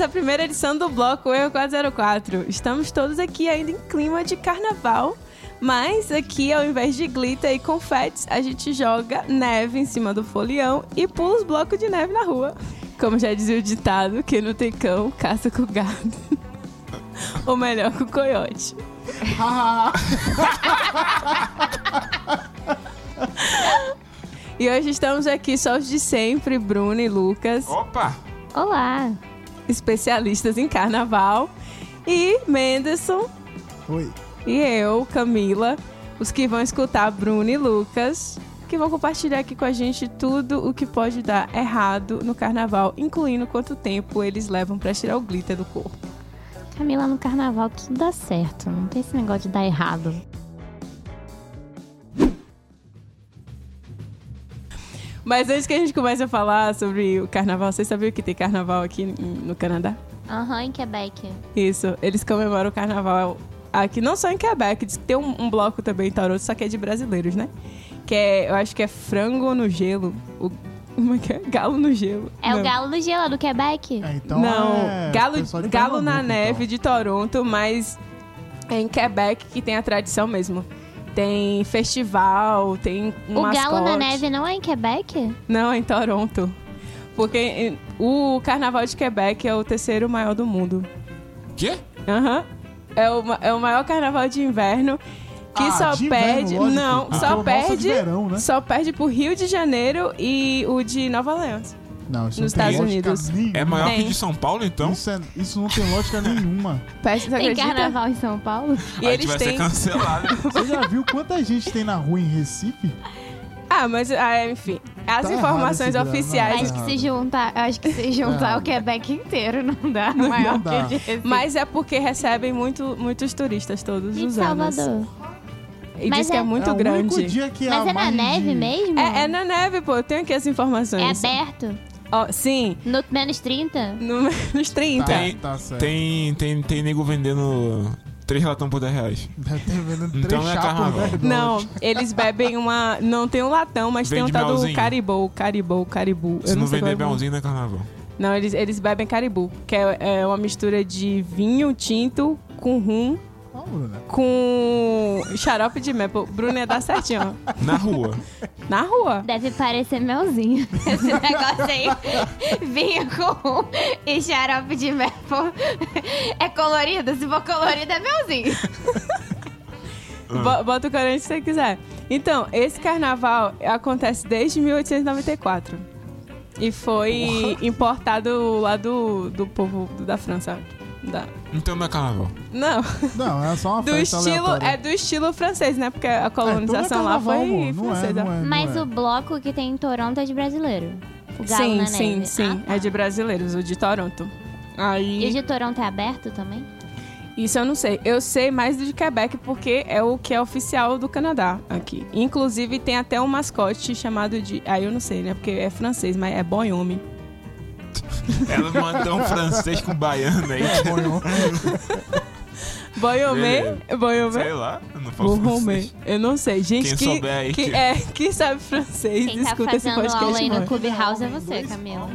À primeira edição do Bloco Eu 404. Estamos todos aqui ainda em clima de carnaval, mas aqui ao invés de glitter e confetes, a gente joga neve em cima do folião e pula os blocos de neve na rua. Como já dizia o ditado, que não tem cão, caça com gado. Ou melhor, com coiote. e hoje estamos aqui só os de sempre, Bruno e Lucas. Opa! Olá! Especialistas em carnaval, e Menderson. Oi. E eu, Camila, os que vão escutar Bruno e Lucas, que vão compartilhar aqui com a gente tudo o que pode dar errado no carnaval, incluindo quanto tempo eles levam para tirar o glitter do corpo. Camila, no carnaval tudo dá certo, não tem esse negócio de dar errado. Mas antes que a gente comece a falar sobre o carnaval, vocês sabiam que tem carnaval aqui no Canadá? Aham, uhum, em Quebec. Isso, eles comemoram o carnaval aqui, não só em Quebec, diz que tem um, um, bloco também em Toronto, só que é de brasileiros, né? Que é, eu acho que é frango no gelo. O, como é que é? Galo no gelo. É não. o galo no gelo, do Quebec? É, então não, é galo, galo na então. neve de Toronto, mas é em Quebec que tem a tradição mesmo tem festival, tem um O mascote. Galo na Neve não é em Quebec? Não, é em Toronto. Porque o Carnaval de Quebec é o terceiro maior do mundo. Quê? Aham. Uhum. É, o, é o maior carnaval de inverno que ah, só perde. Inverno, não, ah. só perde. Verão, né? Só perde pro Rio de Janeiro e o de Nova Orleans. Não, isso nos não Estados Unidos. Nenhuma. É maior tem. que de São Paulo, então? Isso, é, isso não tem lógica nenhuma. Parece, tem acredita? carnaval em São Paulo? E a eles gente vai têm... ser cancelado. Você já viu quanta gente tem na rua em Recife? Ah, mas ah, enfim, as Tá informações oficiais. Acho que se juntar, acho que se juntar É. o Quebec inteiro não dá maior Não dá. que o de Recife. Mas é porque recebem muito, muitos turistas todos E os Salvador? anos. E Mas diz que é é- muito é o único grande. dia que Mas é na neve de- mesmo? É, é na neve, pô. Eu tenho aqui as É informações. aberto? Ó, sim, No menos 30? no, nos 30. Tá, Tem- tá certo. Tem, tem, tem nego vendendo três latão por 10 reais. Então não é carnaval. Não, eles bebem uma. Não tem um latão, mas tem um Vende tal do melzinho. caribou, caribou, caribu. Se Eu não, sei vender é o nome. belzinho, não é carnaval. Não, eles, eles bebem caribu, que é, é uma mistura de vinho tinto com rum, Bruna. com xarope de maple. Bruno ia dar certinho, ó. Na rua. Na rua. Deve parecer melzinho. Esse negócio aí. Vinho com e xarope de maple. É colorido? Se for colorido, é melzinho. Bo- Bota o corante se você quiser. Então, esse carnaval acontece desde 1894. E foi importado lá do, do povo da França. Da... Então não é carnaval. Não, Não, é só uma do festa estilo, aleatória. é do estilo francês, né? Porque a É, é colonização lá carnaval, foi é, francesa. não é, não Mas é. o bloco que tem em Toronto é de brasileiro. O Galo sim, na sim, Neve. sim. Ah, tá. É de brasileiros, o de Toronto. E Aí, o de Toronto é aberto também? isso eu não sei. Eu sei mais do de Quebec porque é o que é oficial do Canadá aqui. Inclusive tem até um mascote chamado de. Aí eu não sei, né? Porque é francês, mas é Bonhomme. Ela mandou um francês com baiano aí. Bonhom. Bonhomme? Beleza. Bonhomme? Sei lá, eu não falo francês. Eu não sei. Gente Quem que, souber aí que, que- é, que sabe francês, Quem tá escuta esse fazendo aula podcast. aí no. Clubhouse é você, Camila.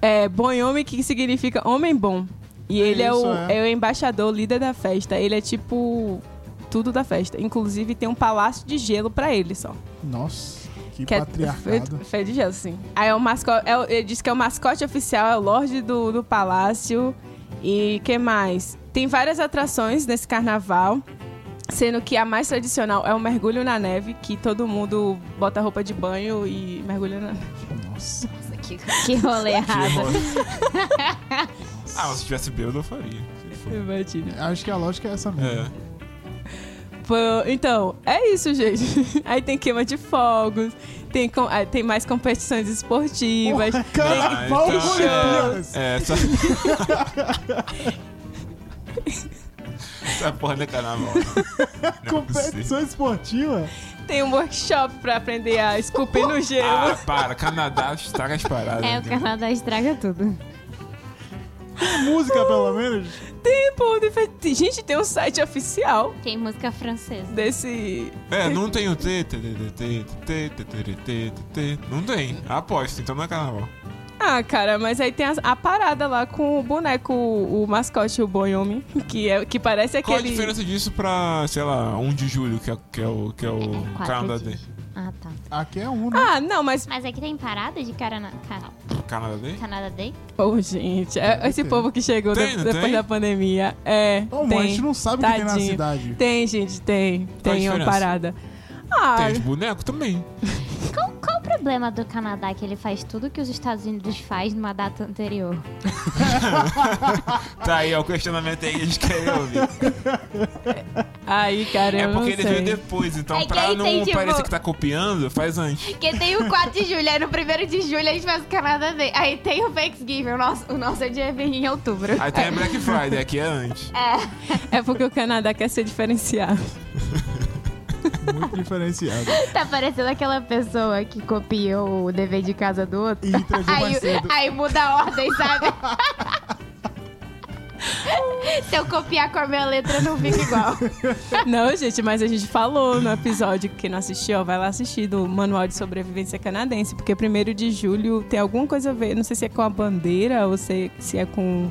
É Bonhomme que significa homem bom. E ele é, isso, o, é. é o embaixador, líder da festa. Ele é tipo tudo da festa. Inclusive tem um palácio de gelo pra ele só. Nossa, que, Que é patriarcado. feito, feito de gelo, sim. Aí é o mascote. É, ele diz que é o mascote oficial, é o Lorde do, do Palácio. E que mais? Tem várias atrações nesse carnaval. Sendo que a mais tradicional é o mergulho na neve, que todo mundo bota roupa de banho e mergulha na neve. Nossa. Que, que rolê errado. Ah, se tivesse bêbado, eu faria. Acho que a lógica é essa mesmo. É. Pô, Então, é isso, gente. Aí tem queima de fogos, tem, com- ah, tem mais competições esportivas. Porra, cara, Ah, então- Olimpíadas. É, só... Essa porra não é carnaval. É. Competição esportiva? Tem um workshop pra aprender a esculpir no gelo. Ah, para, Canadá estraga as paradas. É, o né? Canadá estraga tudo música, pelo menos? Tem, pô. Gente, tem um site oficial. Tem música francesa. Desse. É, não tem o T. Não tem. Aposto, então não é carnaval. Ah, cara, mas aí tem a, a, parada lá com o boneco, o, o mascote, o Boyomi, que, é, que parece aquele... Qual a diferença disso pra, sei lá, 1 de julho, que é, que é o, que é o é, ah, tá. Aqui é um, né? Ah, não, mas... Mas aqui tem parada de Carana... Canal. Canadá Day? Canada Day? Ô, gente, é esse povo que chegou Tem, de- não depois tem? da pandemia. É, Ô, tem. mas a gente não sabe o que tem na Tadinho. cidade. Tem, gente, tem. Qual a Tem uma diferença? parada. Ah, Tem de boneco também. Qual, qual o problema do Canadá que ele faz tudo que os Estados Unidos faz numa data anterior? Tá aí, ó, o questionamento aí que a gente quer ouvir. aí, cara, É porque não ele sei. veio depois, então É que pra aí não tem, tipo- parecer que tá copiando, faz antes. Porque tem o 4 de julho, aí no 1 de julho a gente faz o Canadá Day. Aí tem o Thanksgiving, o nosso, o nosso dia vem em outubro. Aí tem a Black Friday, aqui é antes. É, É porque o Canadá quer ser diferenciado. Muito diferenciado. tá parecendo aquela pessoa que copiou o dever de casa do outro. E mais Aí, cedo. aí muda a ordem, sabe? Se eu copiar com a minha letra, não fica igual. Não, gente, mas a gente falou no episódio, quem não assistiu, ó, vai lá assistir do Manual de Sobrevivência Canadense, porque primeiro de julho tem alguma coisa a ver, não sei se é com a bandeira ou se, se é com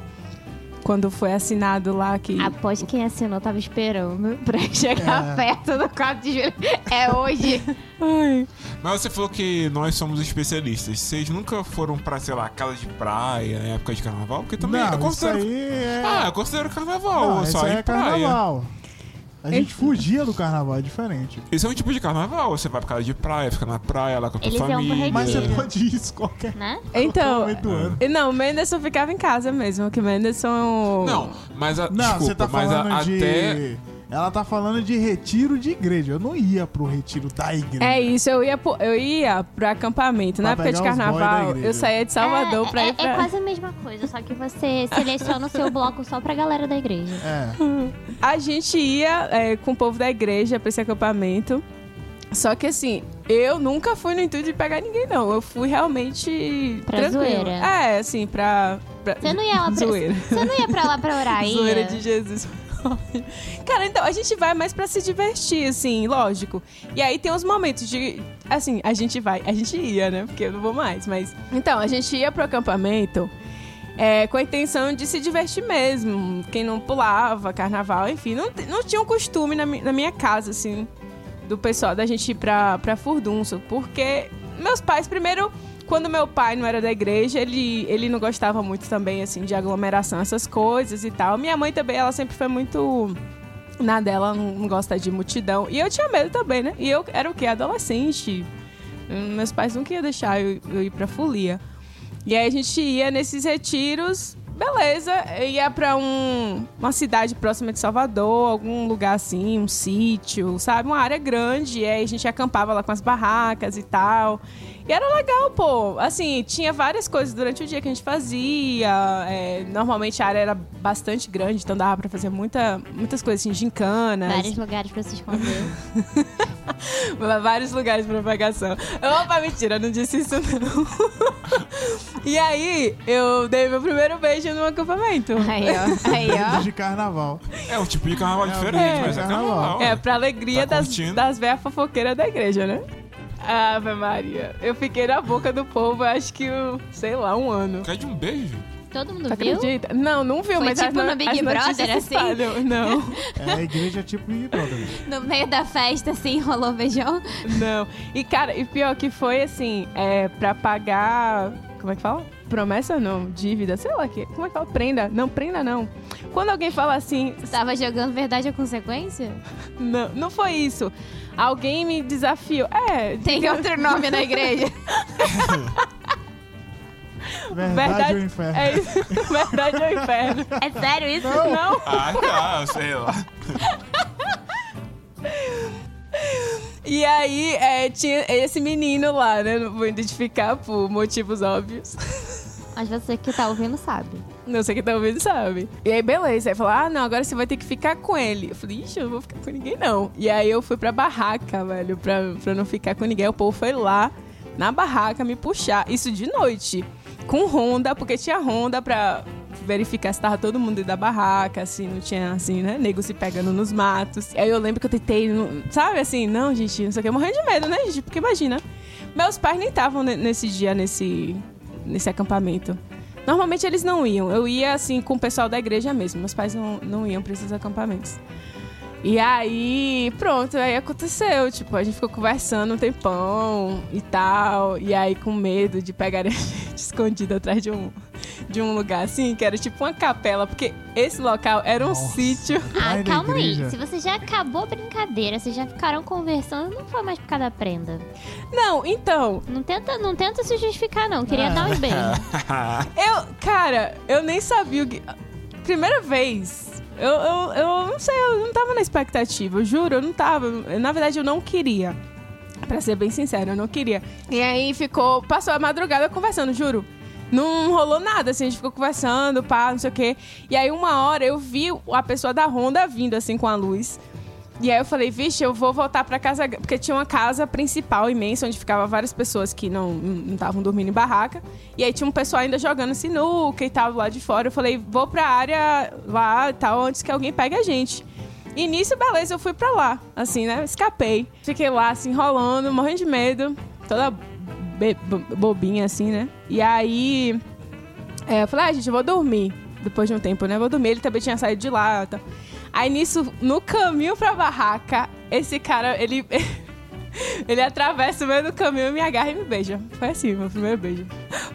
quando foi assinado lá que... Após quem assinou tava esperando pra chegar É. perto do 4 de julho. É hoje. Ai, Mas você falou que nós somos especialistas. Vocês nunca foram pra, sei lá, casa de praia, na época de carnaval? Porque também eu Não, isso considero. aí é... Ah, eu considero carnaval, não, isso só aí em é praia. carnaval. A gente fugia do carnaval, é diferente. Isso é um tipo de carnaval. Você vai pra casa de praia, fica na praia lá com a tua Eles iam pro família. Mas você pode isso qualquer, Né? Então, qualquer momento do ano. e não, o Menderson ficava em casa mesmo, que o Menderson... Não, mas a, Não, desculpa, você tá mas a- falando de... até Ela tá falando de retiro de igreja. Eu não ia pro retiro da igreja. É isso, eu ia, pro- eu ia pro acampamento. Na Pra época de carnaval, eu saía de Salvador é, pra é, ir pra... é quase a mesma coisa, só que você seleciona o seu bloco só pra galera da igreja. É. A gente ia é, com o povo da igreja pra esse acampamento. Só que assim, eu nunca fui no intuito de pegar ninguém, não. Eu fui realmente. Pra tranquila. zoeira. É, assim, pra. pra... Você não ia lá pra, Zoeira. Você não ia pra lá pra orar, ia? Zoeira de Jesus. Cara, então, a gente vai mais pra se divertir, assim, lógico. E aí tem uns momentos de. Assim, a gente vai. A gente ia, né? Porque eu não vou mais, mas. Então, a gente ia pro acampamento. é, com a intenção de se divertir mesmo. Quem não pulava, carnaval, enfim. Não, não tinha um costume na, na minha casa, assim, do pessoal, da gente ir pra, pra Furdunço. Porque meus pais, primeiro, quando meu pai não era da igreja, ele, ele não gostava muito também, assim, de aglomeração, essas coisas e tal. Minha mãe também, ela sempre foi muito na dela, não, gosta de multidão. E eu tinha medo também, né? E eu era o quê? Adolescente. Meus pais não queriam deixar eu, eu ir pra folia. E aí a gente ia nesses retiros, beleza, ia pra um, uma cidade próxima de Salvador, algum lugar assim, um sítio, sabe? Uma área grande, e aí a gente acampava lá com as barracas e tal. E era legal, pô. Assim, tinha várias coisas durante o dia que a gente fazia. é, normalmente a área era bastante grande, então dava pra fazer muita, muitas coisas assim, gincanas. Vários lugares pra se esconder. Vários lugares pra pegação. Opa, mentira, não disse isso não. e aí, eu dei meu primeiro beijo no acampamento. Aí, ó. Aí, ó. de carnaval. É um tipo de carnaval É, diferente, é, mas é carnaval. É, pra alegria Tá das, curtindo? das velhas fofoqueiras da igreja, né? Ave Maria. Eu fiquei na boca do povo, acho que, sei lá, um ano. Quer de um beijo? Todo mundo Tu viu? acredita? Não, não viu, Foi mas tipo as, no- no Big as Brother, assim? espalham. Não, É a igreja tipo Big Brother. No meio da festa, assim, rolou beijão. não. E, cara, e pior que foi, assim, é, pra pagar... Como é que fala? Promessa não, dívida, sei lá que. Como é que fala? Prenda. Não, prenda não. Quando alguém fala assim, Tava jogando verdade a consequência? não, não foi isso. Alguém me desafiou. É, Tem outro nome na igreja. Verdade, ou inferno? É isso. Verdade ou inferno. É sério isso? Não. Ah, tá, sei lá. E aí, é, tinha esse menino lá, né? Não vou identificar por motivos óbvios. Mas você que tá ouvindo sabe. Não sei quem tá ouvindo sabe. E aí, beleza. Aí falou: ah, não, agora você vai ter que ficar com ele. Eu falei: ixi, eu não vou ficar com ninguém, não. E aí eu fui pra barraca, velho, pra, pra não ficar com ninguém. O povo foi lá na barraca me puxar. Isso de noite. Com Honda, porque tinha Honda pra verificar se tava todo mundo dentro da barraca, assim, não tinha, assim, né, nego se pegando nos matos. Aí eu lembro que eu tentei, sabe, assim, não, gente, não sei o que, morrendo de medo, né, gente, porque imagina. Meus pais nem estavam ne- nesse dia, nesse, nesse acampamento. Normalmente eles não iam. Eu ia, assim, com o pessoal da igreja mesmo. Meus pais não, não iam pra esses acampamentos. E aí, pronto, aí aconteceu. Tipo, a gente ficou conversando um tempão e tal. E aí, com medo de pegar a gente escondida atrás de um, de um lugar assim, que era tipo uma capela, porque esse local era um Nossa. sítio. Ah, calma aí. Se você já acabou a brincadeira, vocês já ficaram conversando, não foi mais por causa da prenda. Não, então, Não tenta, não tenta se justificar, não. Queria Ah. dar uns beijos. eu, cara, eu nem sabia o que. Primeira vez. Eu, eu, eu não sei, eu não tava na expectativa, eu juro, eu não tava. Na verdade, eu não queria. Pra ser bem sincero, eu não queria. E aí ficou. Passou a madrugada conversando, juro. Não rolou nada, assim, a gente ficou conversando, pá, não sei o quê. E aí, uma hora, eu vi a pessoa da Honda vindo, assim, com a luz. E aí eu falei, vixe, eu vou voltar pra casa, porque tinha uma casa principal imensa, onde ficava várias pessoas que não estavam dormindo em barraca. E aí tinha um pessoal ainda jogando sinuca e tal, lá de fora. Eu falei, vou pra área lá e tal, antes que alguém pegue a gente. E nisso, beleza, eu fui pra lá, assim, né? Escapei. Fiquei lá, assim, enrolando, morrendo de medo. Toda bobinha, assim, né? E aí... é, eu falei, ah, gente, eu vou dormir. Depois de um tempo, né? Vou dormir. Ele também tinha saído de lá. Tá. Aí nisso, no caminho pra barraca, esse cara, ele. ele atravessa o meio do caminho, me agarra e me beija. Foi assim, meu primeiro beijo.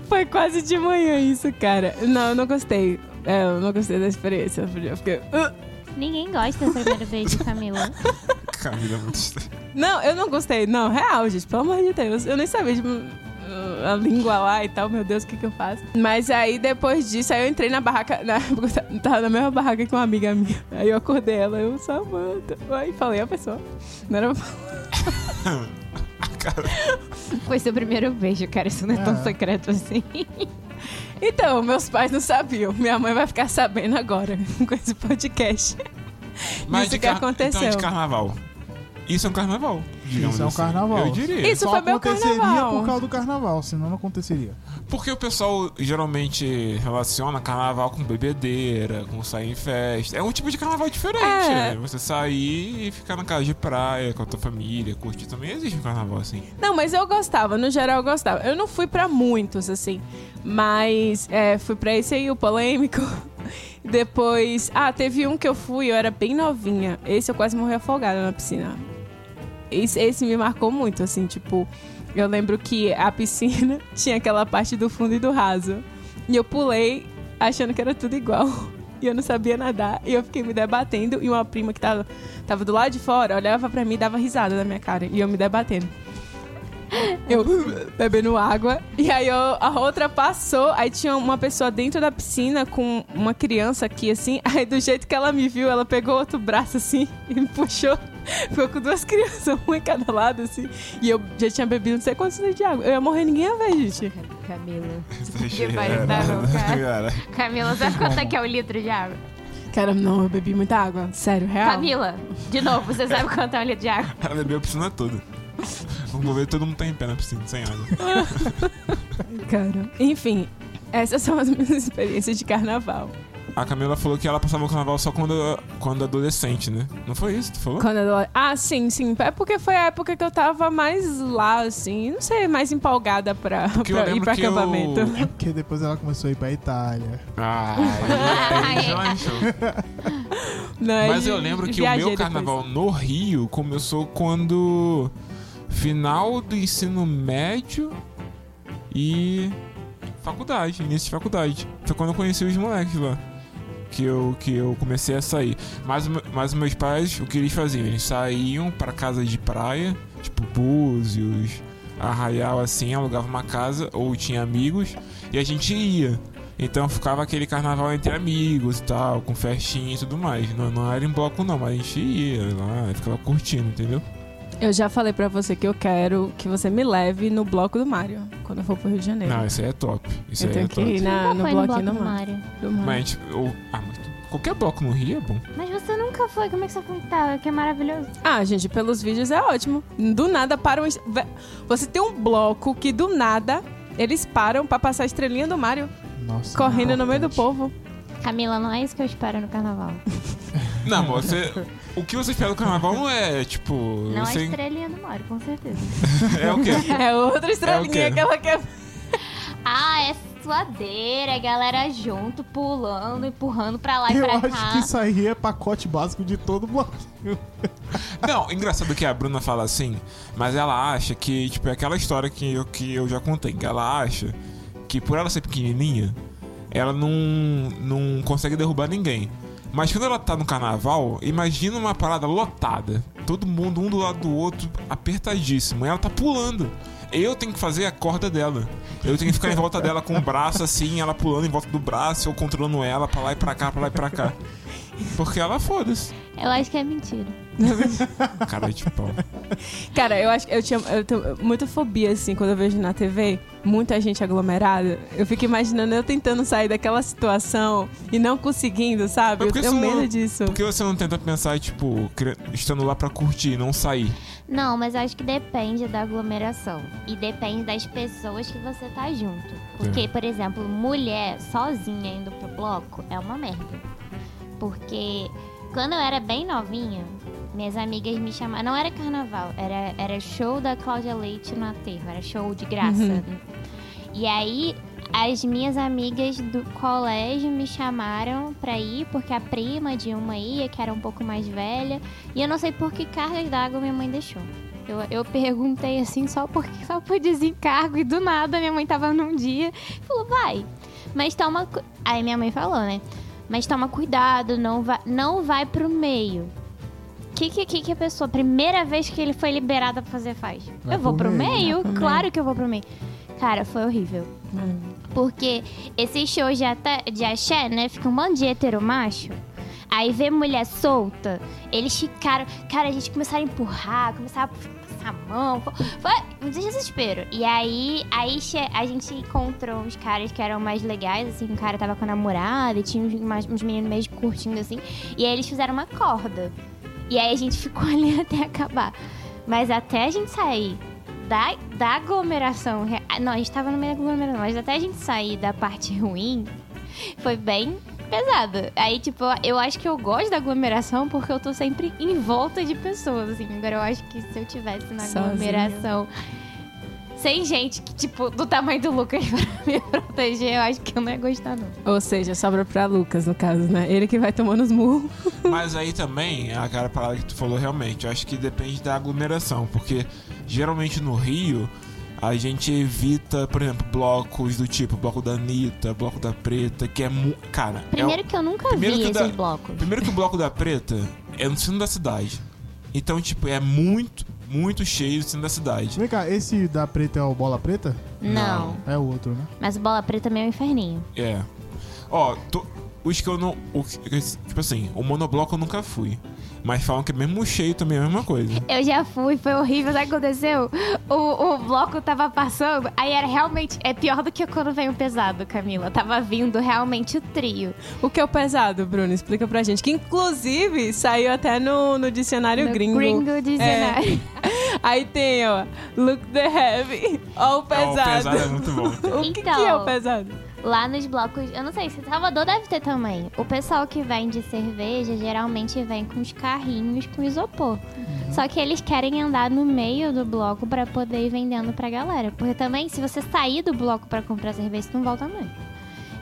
Foi quase de manhã isso, cara. Não, eu não gostei. É, eu não gostei da experiência. Eu fiquei. "Uh". Ninguém gosta do primeiro beijo, Camila. Camila é muito estranha. Não, eu não gostei. Não, real, gente. Pelo amor de Deus. Eu nem sabia de, uh, a língua lá e tal. Meu Deus, o que que eu faço? Mas aí, depois disso, aí eu entrei na barraca. Na, tava na mesma barraca que uma amiga minha. Aí eu acordei ela. Eu, Samanta. Aí falei a pessoa. Não era... Foi seu primeiro beijo, cara. Isso não é tão É. secreto assim. Então, meus pais não sabiam. Minha mãe vai ficar sabendo agora com esse podcast. Isso de que car- aconteceu. Então, de carnaval. Isso é um carnaval. Digamos Isso é um assim. carnaval. Eu diria. Isso Só foi meu aconteceria carnaval. por causa do carnaval, senão não aconteceria. Porque o pessoal geralmente relaciona carnaval com bebedeira, com sair em festa. É um tipo de carnaval diferente. É. né? Você sair e ficar na casa de praia com a tua família, curtir também existe um carnaval assim. Não, mas eu gostava, no geral eu gostava. Eu não fui pra muitos, assim, mas é, fui pra esse aí, o polêmico. Depois, ah, teve um que eu fui, eu era bem novinha. Esse eu quase morri afogada na piscina. Esse, esse me marcou muito, assim, tipo, eu lembro que a piscina tinha aquela parte do fundo e do raso. E eu pulei achando que era tudo igual. E eu não sabia nadar. E eu fiquei me debatendo. E uma prima que tava, tava do lado de fora olhava pra mim e dava risada na minha cara. E eu me debatendo. Eu bebendo água. E aí eu- a outra passou. Aí tinha uma pessoa dentro da piscina com uma criança aqui, assim. Aí do jeito que ela me viu, ela pegou outro braço assim e me puxou. Ficou com duas crianças, uma em cada lado, assim. E eu já tinha bebido não sei quantos litros de água. Eu ia morrer, ninguém ia ver, gente. Camila. Que variável, cara. cara. Camila, sabe quanto é que é o litro de água? Cara, não, eu bebi muita água. Sério, real. Camila, de novo, você sabe quanto é um litro de água? Ela bebeu a piscina toda. Vamos ver, todo mundo tá em pé na piscina, sem água. Cara. Enfim, essas são as minhas experiências de carnaval. A Camila falou que ela passava o carnaval só quando, quando adolescente, né? Não foi isso que tu falou? Quando eu... Ah, sim, sim. É porque foi a época que eu tava mais lá, assim. Não sei, mais empolgada pra, Porque eu pra ir lembro pra que eu- acampamento. É porque depois ela começou a ir pra Itália. Ah, aí já encheu. Não, Mas eu lembro que o viajei meu depois. carnaval no Rio começou quando final do ensino médio e faculdade, início de faculdade. Foi quando eu conheci os moleques lá. Que eu, que eu comecei a sair. Mas, mas meus pais, o que eles faziam? Eles saíam pra casa de praia, tipo Búzios, Arraial, assim, alugavam uma casa, ou tinha amigos, e a gente ia. Então ficava aquele carnaval entre amigos e tal, com festinha e tudo mais. Não, não era em bloco não, mas a gente ia lá, ficava curtindo, entendeu? Eu já falei pra você que eu quero que você me leve no bloco do Mário, quando eu for pro Rio de Janeiro. Não, isso aí é top. Isso eu aí tenho é que top. ir na, no foi no bloco do do Mário. Do Mário. Mas ou- ah, mas qualquer bloco no Rio é bom. Mas você nunca foi, como é que você foi tá? Que é maravilhoso. Ah, gente, pelos vídeos é ótimo. Do nada param. Você tem um bloco que do nada eles param pra passar a estrelinha do Mário Nossa. correndo no meio do povo. Camila, não é isso que eu espero no carnaval. Não, você. O que você espera do carnaval não é, tipo. Não você, é estrelinha do Mário, com certeza. É o quê? É outra estrelinha quê? que ela quer. Ah, é suadeira, galera junto, pulando, empurrando pra lá e Eu pra acho cá. que isso aí é pacote básico de todo bloco. Não, engraçado que a Bruna fala assim, mas ela acha que, tipo, é aquela história que eu, que eu já contei, que ela acha que por ela ser pequenininha, ela não, não consegue derrubar ninguém. Mas quando ela tá no carnaval, imagina uma parada lotada. Todo mundo um do lado do outro, apertadíssimo. E ela tá pulando. Eu tenho que fazer a corda dela. Eu tenho que ficar em volta dela com o braço assim, ela pulando em volta do braço, eu controlando ela pra lá e pra cá, pra lá e pra cá. Porque ela foda-se. Eu acho que é mentira. Cara de pau. Cara, eu acho que eu tinha eu tenho muita fobia, assim, quando eu vejo na TV muita gente aglomerada. Eu fico imaginando eu tentando sair daquela situação e não conseguindo, sabe? Mas Eu tenho você não- medo disso. Por que você não tenta pensar, tipo, estando lá pra curtir, não sair? Não, mas acho que depende da aglomeração. E depende das pessoas que você tá junto. Porque, por exemplo, mulher sozinha indo pro bloco é uma merda. Porque quando eu era bem novinha, minhas amigas me chamaram. Não era carnaval, era, era show da Cláudia Leite no aterro, era show de graça. Uhum. E aí. As minhas amigas do colégio me chamaram pra ir, porque a prima de uma ia, que era um pouco mais velha, e eu não sei por que cargas d'água minha mãe deixou. Eu, eu perguntei assim só porque só por desencargo e do nada minha mãe tava num dia e falou, vai. Mas toma. cu-" Aí minha mãe falou, né? Mas toma cuidado, não vai, não vai pro meio. O que, que, que que a pessoa, primeira vez que ele foi liberada pra fazer, faz? Vai eu vou pro meio. meio? Meio. Claro que eu vou pro meio. Cara, foi horrível. Hum. Porque esses shows de, até, de axé, né? Fica um monte de heteromacho. Aí vê mulher solta, eles ficaram. Cara, a gente começaram a empurrar, começaram a passar a mão. Foi um desespero. E aí, aí a gente encontrou uns caras que eram mais legais, assim. Um cara tava com a namorada e tinha uns, uns meninos meio curtindo, assim. E aí eles fizeram uma corda. E aí a gente ficou ali até acabar. Mas até a gente sair da, da aglomeração. Não, a gente tava no meio da aglomeração, mas até a gente sair da parte ruim, foi bem pesado. Aí, tipo, eu acho que eu gosto da aglomeração porque eu tô sempre em volta de pessoas, assim. Agora eu acho que se eu tivesse na aglomeração. Sem gente que, tipo, do tamanho do Lucas pra me proteger, eu acho que eu não ia gostar, não. Ou seja, sobra pra Lucas, no caso, né? Ele que vai tomando os murros. Mas aí também, a cara parada que tu falou realmente, eu acho que depende da aglomeração, porque geralmente no Rio a gente evita, por exemplo, blocos do tipo bloco da Anitta, bloco da Preta, que é mu... Cara, é Primeiro que eu nunca primeiro vi que esses dá- blocos. Primeiro que o bloco da Preta é no centro da cidade. Então, tipo, é muito, muito cheio o centro da cidade. Vem cá, esse da preta é o bola preta? Não. É o outro, né? Mas o bola preta também é um inferninho. É. Ó, to- os que eu não. o que- tipo assim, o monobloco eu nunca fui. Mas falam que é mesmo cheio também é a mesma coisa. Eu já fui, foi horrível. Sabe o que aconteceu? O, o bloco tava passando, aí era realmente. É pior do que quando vem o pesado, Camila. Tava vindo realmente o trio. O que é o pesado, Bruno? Explica pra gente. Que inclusive saiu até no, no dicionário No gringo. Gringo dicionário. Aí tem, ó, look the heavy. Ó o pesado. o pesado é muito bom. O que, que Então, é o pesado? Lá nos blocos, eu não sei, se Salvador deve ter também. O pessoal que vem de cerveja geralmente vem com os carrinhos com isopor. Só que eles querem andar no meio do bloco pra poder ir vendendo pra galera. Porque também, se você sair do bloco pra comprar cerveja, você não volta mais.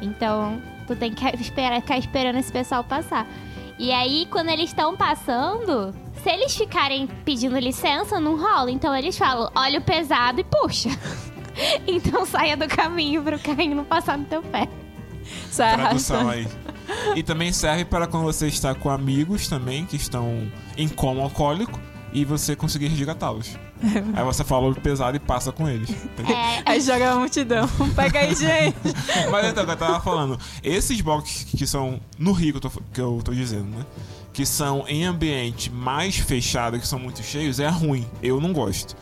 Então, tu tem que esperar, ficar esperando esse pessoal passar. E aí, quando eles estão passando, se eles ficarem pedindo licença, não rola. Então eles falam, olha o pesado e puxa. então saia do caminho pro carrinho não passar no teu pé. Sai Tradução aí. E também serve para quando você está com amigos também que estão em coma alcoólico e você conseguir resgatá-los. Aí você fala o pesado e passa com eles. É, Aí joga a multidão. Pega aí, gente. Mas então, que eu tava falando, esses blocos que são no Rio que eu tô, que eu tô dizendo, né? Que são em ambiente mais fechado, que são muito cheios, é ruim. Eu não gosto.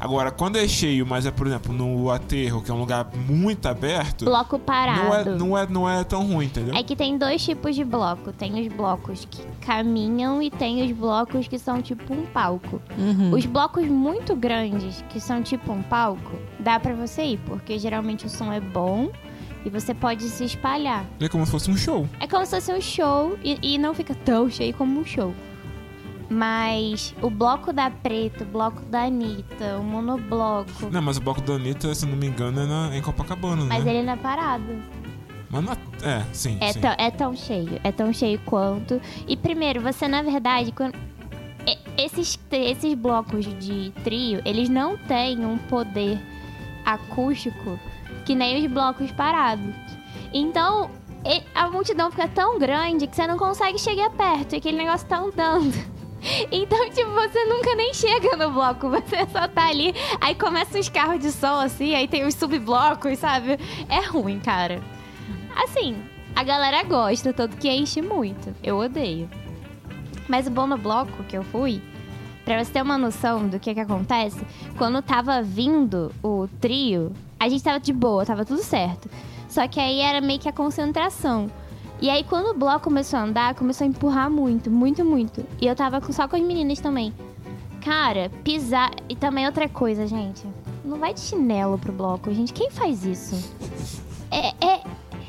Agora, quando é cheio, mas é, por exemplo, no aterro, que é um lugar muito aberto, bloco não é, parado. não, é, não é tão ruim, entendeu? É que tem dois tipos de bloco. Tem os blocos que caminham e tem os blocos que são tipo um palco. Uhum. Os blocos muito grandes, que são tipo um palco, dá pra você ir, porque geralmente o som é bom e você pode se espalhar. É como se fosse um show. É como se fosse um show e, e não fica tão cheio como um show. Mas o bloco da Preta, o bloco da Anitta, o monobloco. Não, mas o bloco da Anitta, se não me engano, é na, em Copacabana, Mas né? ele não é parado. Mas não é... É, sim, É, sim. tão, é tão cheio, é tão cheio quanto. E primeiro, você na verdade, quando. Esses, esses blocos de trio, eles não têm um poder acústico que nem os blocos parados. Então, a multidão fica tão grande que você não consegue chegar perto e aquele negócio tá andando. Então, tipo, você nunca nem chega no bloco, você só tá ali, aí começa os carros de som assim, aí tem os subblocos, sabe? É ruim, cara. Assim, a galera gosta, tanto que enche muito. Eu odeio. Mas o bom no bloco que eu fui, pra você ter uma noção do que que acontece, quando tava vindo o trio, a gente tava de boa, tava tudo certo. Só que aí era meio que a concentração. E aí quando o bloco começou a andar, começou a empurrar muito, muito, muito. E eu tava só com as meninas também. Cara, pisar. E também outra coisa, gente. Não vai de chinelo pro bloco, gente. Quem faz isso? É, é,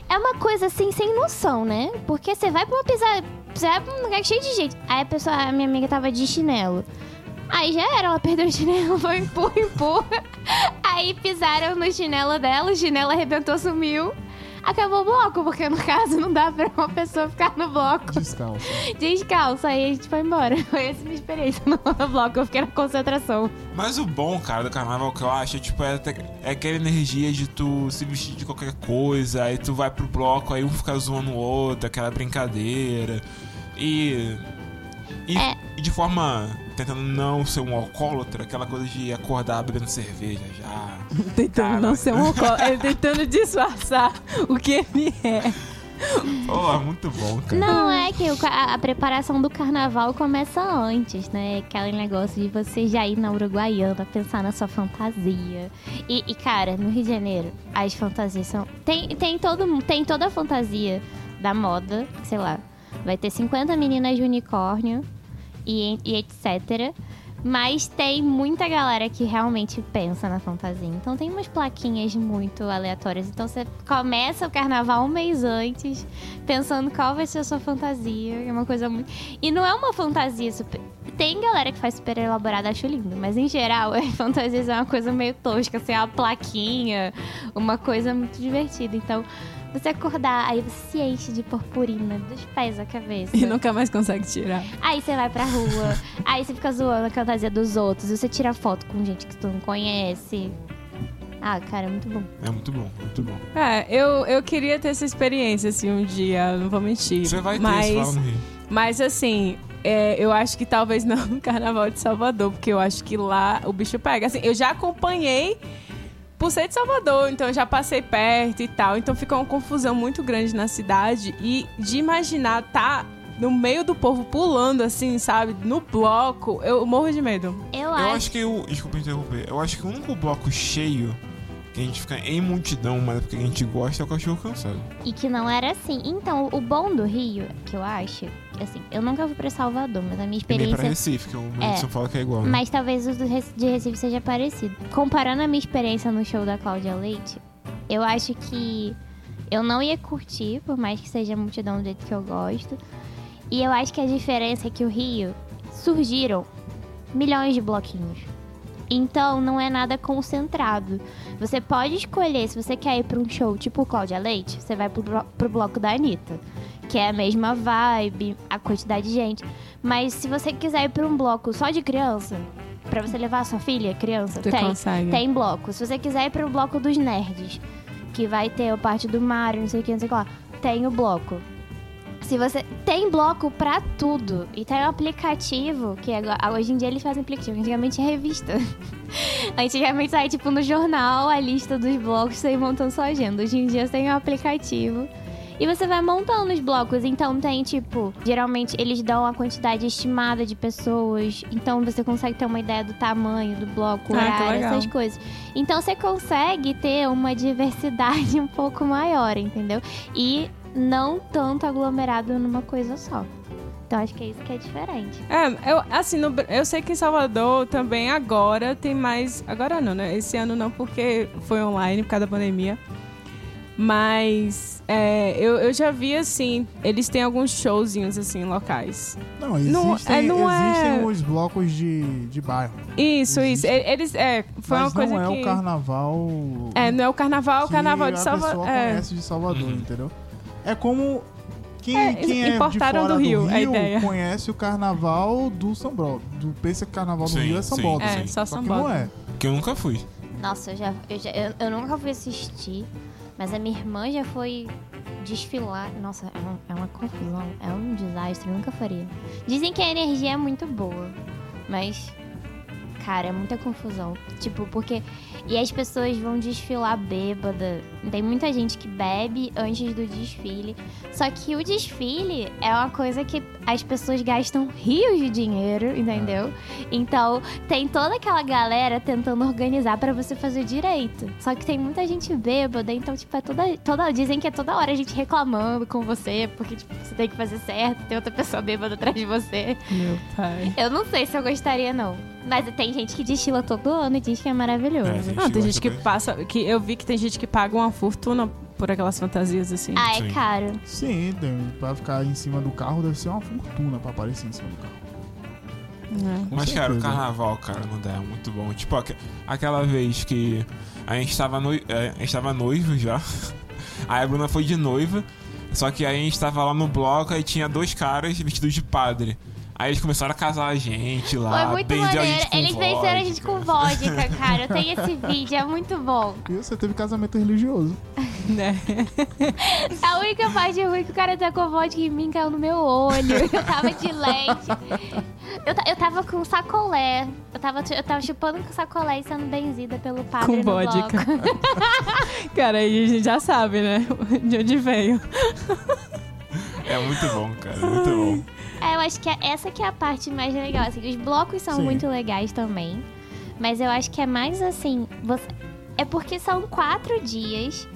é uma coisa assim, sem noção, né? Porque você vai pra uma pisada. Você vai pra um lugar cheio de gente. Aí a pessoa, a minha amiga tava de chinelo. Aí já era, ela perdeu o chinelo, foi empurra, empurra. Aí pisaram no chinelo dela, o chinelo arrebentou, sumiu. Acabou o bloco, porque no caso não dá pra uma pessoa ficar no bloco Descalço. descalço. Aí a gente foi embora. Foi essa a minha experiência no bloco, eu fiquei na concentração. Mas o bom, cara, do carnaval que eu acho é, tipo, é, até- é aquela energia de tu se vestir de qualquer coisa, aí tu vai pro bloco, aí um fica zoando o outro, aquela brincadeira. E. E, É. e de forma. Tentando não ser um alcoólatra, aquela coisa de acordar bebendo cerveja já. Tentando Cara. não ser um alcoólatra. Ele tentando disfarçar o que ele é. Pô, muito bom, cara. Não, é que a, a preparação do carnaval começa antes, né? Aquele negócio de você já ir na Uruguaiana, pensar na sua fantasia. E, e, cara, no Rio de Janeiro, as fantasias são. Tem, tem, todo, tem toda a fantasia da moda, sei lá. Vai ter 50 meninas de unicórnio e, e etc. Mas tem muita galera que realmente pensa na fantasia. Então tem umas plaquinhas muito aleatórias. Então você começa o carnaval um mês antes, pensando qual vai ser a sua fantasia. É uma coisa muito. E não é uma fantasia super. Tem galera que faz super elaborada, acho lindo. Mas em geral, a fantasia é uma coisa meio tosca, assim, uma plaquinha, uma coisa muito divertida. Então. Você acordar, aí você se enche de purpurina dos pés à cabeça. E nunca mais consegue tirar. Aí você vai pra rua, aí você fica zoando a fantasia dos outros, você tira foto com gente que tu não conhece. Ah, cara, é muito bom. É muito bom, muito bom. É, eu, eu queria ter essa experiência, assim, um dia, não vou mentir. Você vai ter mas, Rio. Mas, assim, é, eu acho que talvez não no Carnaval de Salvador, porque eu acho que lá o bicho pega. Assim, eu já acompanhei por ser de Salvador, então eu já passei perto e tal. Então fica uma confusão muito grande na cidade. E de imaginar tá no meio do povo pulando, assim, sabe? No bloco, eu morro de medo. Eu, Eu acho. acho que o. Desculpa interromper. Eu acho que o único bloco cheio que a gente fica em multidão, mas é porque a gente gosta é o cachorro cansado. E que não era assim. Então, o bom do Rio, que eu acho, assim, eu nunca fui pra Salvador, mas a minha E nem pra experiência. Recife, que o É. Edson fala que é igual. Né? Mas talvez o de Recife seja parecido. Comparando a minha experiência no show da Cláudia Leite, eu acho que eu não ia curtir, por mais que seja multidão do jeito que eu gosto. E eu acho que a diferença é que o Rio surgiram milhões de bloquinhos. Então não é nada concentrado. Você pode escolher se você quer ir pra um show tipo Cláudia Leite, você vai pro, pro bloco da Anitta. Que é a mesma vibe, a quantidade de gente. Mas se você quiser ir pra um bloco só de criança, pra você levar a sua filha, criança, tem. consegue. Tem bloco. Se você quiser ir pro bloco dos nerds, que vai ter a parte do Mario, não sei o que, não sei o que lá, tem o bloco. Se você tem bloco pra tudo e tem um aplicativo que agora, hoje em dia eles fazem aplicativo, antigamente é revista. antigamente sai tipo no jornal a lista dos blocos, você ia montando sua agenda. Hoje em dia você tem um aplicativo e você vai montando os blocos. Então tem tipo, geralmente eles dão a quantidade estimada de pessoas, então você consegue ter uma ideia do tamanho do bloco, Ah, horário, essas coisas. Então você consegue ter uma diversidade um pouco maior, entendeu? E não tanto aglomerado numa coisa só. Então acho que é isso que é diferente. É, eu, assim, no eu sei que em Salvador também agora tem mais. Agora não, né? Esse ano não, porque foi online por causa da pandemia. Mas é, eu, eu já vi assim, eles têm alguns showzinhos assim locais. Não, Não, existem, é, não é- existem os blocos de, de bairro. Isso, Existe. isso. Eles é, foi mas uma coisa não é que o carnaval. é, não é o carnaval, o que carnaval de a Salvador. pessoa É. conhece de Salvador, Uhum. entendeu? É como quem, É, quem é de importaram fora do do Rio, Rio, a ideia. conhece o carnaval do Sambódromo. Do, pensa que o carnaval do Sim, Rio é sim. Sambódromo. É, Sim. só Só São que Paulo. não é. Que eu nunca fui. Nossa, eu, já, eu, já, eu, eu nunca fui assistir, mas a minha irmã já foi desfilar. Nossa, é, um- é uma confusão, é um desastre, eu nunca faria. Dizem que a energia é muito boa, mas. Cara, é muita confusão. Tipo, porque. E as pessoas vão desfilar bêbada. Tem muita gente que bebe antes do desfile. Só que o desfile é uma coisa que as pessoas gastam rios de dinheiro, entendeu? Então, tem toda aquela galera tentando organizar pra você fazer direito. Só que tem muita gente bêbada, então, tipo, é toda, toda. Dizem que é toda hora a gente reclamando com você, porque, tipo, você tem que fazer certo, tem outra pessoa bêbada atrás de você. Meu pai. Eu não sei se eu gostaria, não. Mas tem gente que destila todo ano e diz que é maravilhoso. É. Não, tem gente que bem. passa, que eu vi que tem gente que paga uma fortuna por aquelas fantasias assim. Ah, é Sim. caro. Sim, tem, pra ficar em cima do carro deve ser uma fortuna pra aparecer em cima do carro. É. Mas, cara, o carnaval, cara, não dá, é muito bom. Tipo, aque- aquela vez que a gente tava, noi é, a gente tava noivo já. Aí a Bruna foi de noiva. Só que aí a gente tava lá no bloco e tinha dois caras vestidos de padre. Aí eles começaram a casar a gente lá. Foi muito a maneiro. Eles venceram a gente com vodka, cara. Tem esse vídeo, é muito bom. E você teve casamento religioso. Né? A única parte ruim é que o cara tacou vodka em mim caiu no meu olho. Eu tava de lente. Eu, eu tava com sacolé. Eu tava, eu tava chupando com sacolé e sendo benzida pelo padre Com no vodka. bloco. Cara, aí a gente já sabe, né? De onde veio. É muito bom, cara, muito bom. É, eu acho que é- essa que é a parte mais legal. Assim, os blocos são Sim. muito legais também. Mas eu acho que é mais assim. você- É porque são quatro dias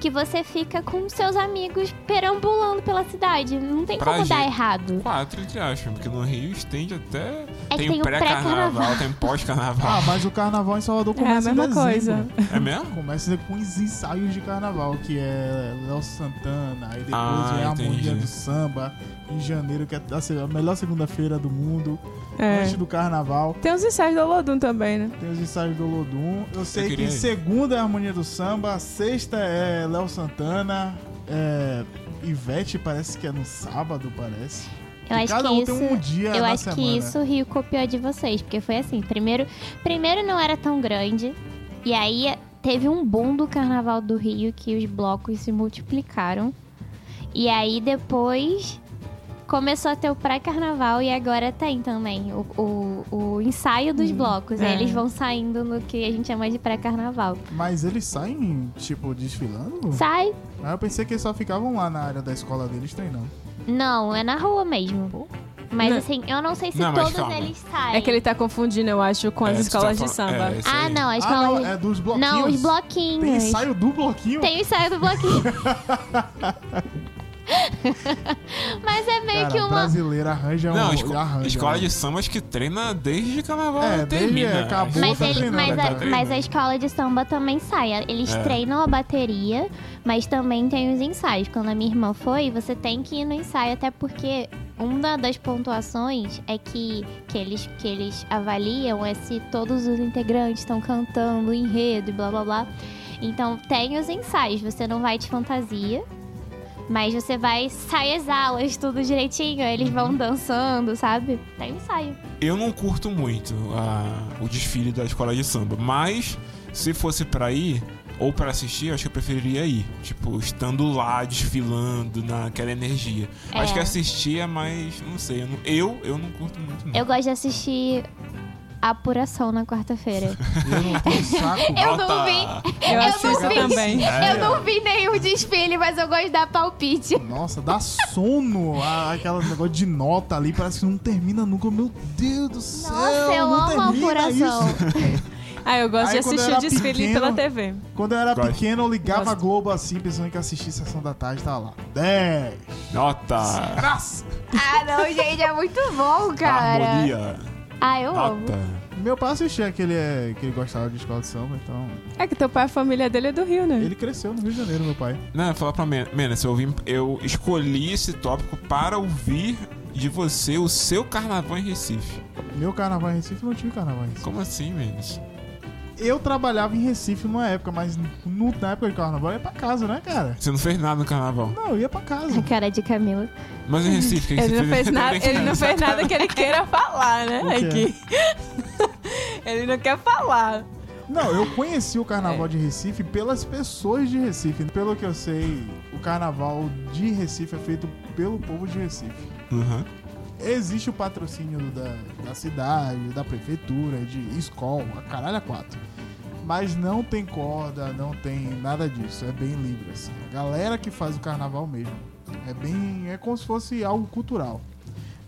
que você fica com seus amigos perambulando pela cidade. Não tem Pra como dar gente- errado. Quatro, entre aspas, porque no Rio estende até. É que tem, tem o pré-carnaval, tem pós-carnaval. Ah, mas o carnaval em Salvador É a começa mesma em dezembro. coisa. É mesmo? Começa com os ensaios de carnaval, que é Léo Santana, aí depois Ah, vem a harmonia do samba, em janeiro, que é a melhor segunda-feira do mundo, É. antes do carnaval. Tem os ensaios do Olodum também, né? Tem os ensaios do Olodum. Eu sei que queria ir. segunda é a harmonia do samba, sexta é Léo Santana, é, Ivete parece que é no sábado, parece. Eu E acho cada que um isso. tem um dia Eu acho semana. que isso o Rio copiou de vocês, porque foi assim, primeiro, primeiro não era tão grande, e aí teve um boom do carnaval do Rio que os blocos se multiplicaram. E aí depois começou a ter o pré-carnaval e agora tem também o, o, o ensaio dos blocos. é. Aí eles vão saindo no que a gente chama de pré-carnaval. Mas eles saem, tipo, desfilando? Sai? Ah, eu pensei que eles só ficavam lá na área da escola deles treinando. Não, é na rua mesmo. Mas Não. assim, eu não sei se Não, todos calma. eles saem. É que ele tá confundindo, eu acho, com as É, tu escolas tá de samba. é, Ah, não, a Ah, escola não, de... é dos bloquinhos? Não, os Tem bloquinhos. ensaio do bloquinho? Tem o ensaio do bloquinho. Mas é meio Cara, que uma. brasileira arranja Não, um... esco- arranja, escola né? de sambas que treina desde carnaval É, desde- termina. acabou, Mas, tá ele- mas, tá a, treinando. mas a escola de samba também sai. Eles É. treinam a bateria, mas também tem os ensaios. Quando a minha irmã foi, você tem que ir no ensaio, até porque uma das pontuações é que, que, eles, que eles avaliam é se todos os integrantes estão cantando enredo e blá blá blá. Então tem os ensaios, você não vai de fantasia. Mas você vai, sai as aulas, tudo direitinho. Eles vão dançando, sabe? Tem ensaio. Eu não curto muito ah, o desfile da escola de samba, mas se fosse pra ir ou pra assistir, eu acho que eu preferiria ir. Tipo, estando lá, desfilando, naquela energia. É. Acho que assistir é mais, não sei, eu, não- eu, eu não curto muito não. Eu gosto de assistir a apuração na quarta-feira. Eu não tenho saco. Eu Nota- não vi. Eu, não assisto vi. também. É. Eu não vi nenhum desfile, mas eu gosto da palpite. Nossa, dá sono. a- Aquela negócio de nota ali, parece que não termina nunca. Meu Deus do céu. Nossa, eu não amo apuração. Ah, eu gosto Aí, de assistir o desfile pequeno- pela TV. Quando eu era Gosto. pequeno, eu ligava Gosto. a Globo assim, pensando que assistir Sessão da Tarde, tava lá. 10. Nota! Graça. Ah, não, gente, é muito bom, cara. Harmonia! Ah, eu amo. Nota! Meu pai assistia que ele, é, que ele gostava de escola de samba, então. É que teu pai, a família dele é do Rio, né? Ele cresceu no Rio de Janeiro, meu pai. Não, falar pra Men- Menes, eu, eu escolhi esse tópico para ouvir de você o seu carnaval em Recife. Meu carnaval em Recife não tive carnaval em Recife. Como assim, Menes? Eu trabalhava em Recife numa época, mas no- na época de carnaval eu ia pra casa, né, cara? Você não fez nada no carnaval. Não, eu ia pra casa. Cara de Camila. Mas em Recife, o que, que Ele não fez nada, ele não fez nada que ele queira falar, né? Aqui. ele não quer falar. Não, eu conheci o carnaval de Recife pelas pessoas de Recife. Pelo que eu sei, o carnaval de Recife é feito pelo povo de Recife. Uhum. Existe o patrocínio da, da cidade, da prefeitura, de escola, a caralho quatro. Mas não tem corda, não tem nada disso. É bem livre, assim. A galera que faz o carnaval mesmo. É bem. É como se fosse algo cultural.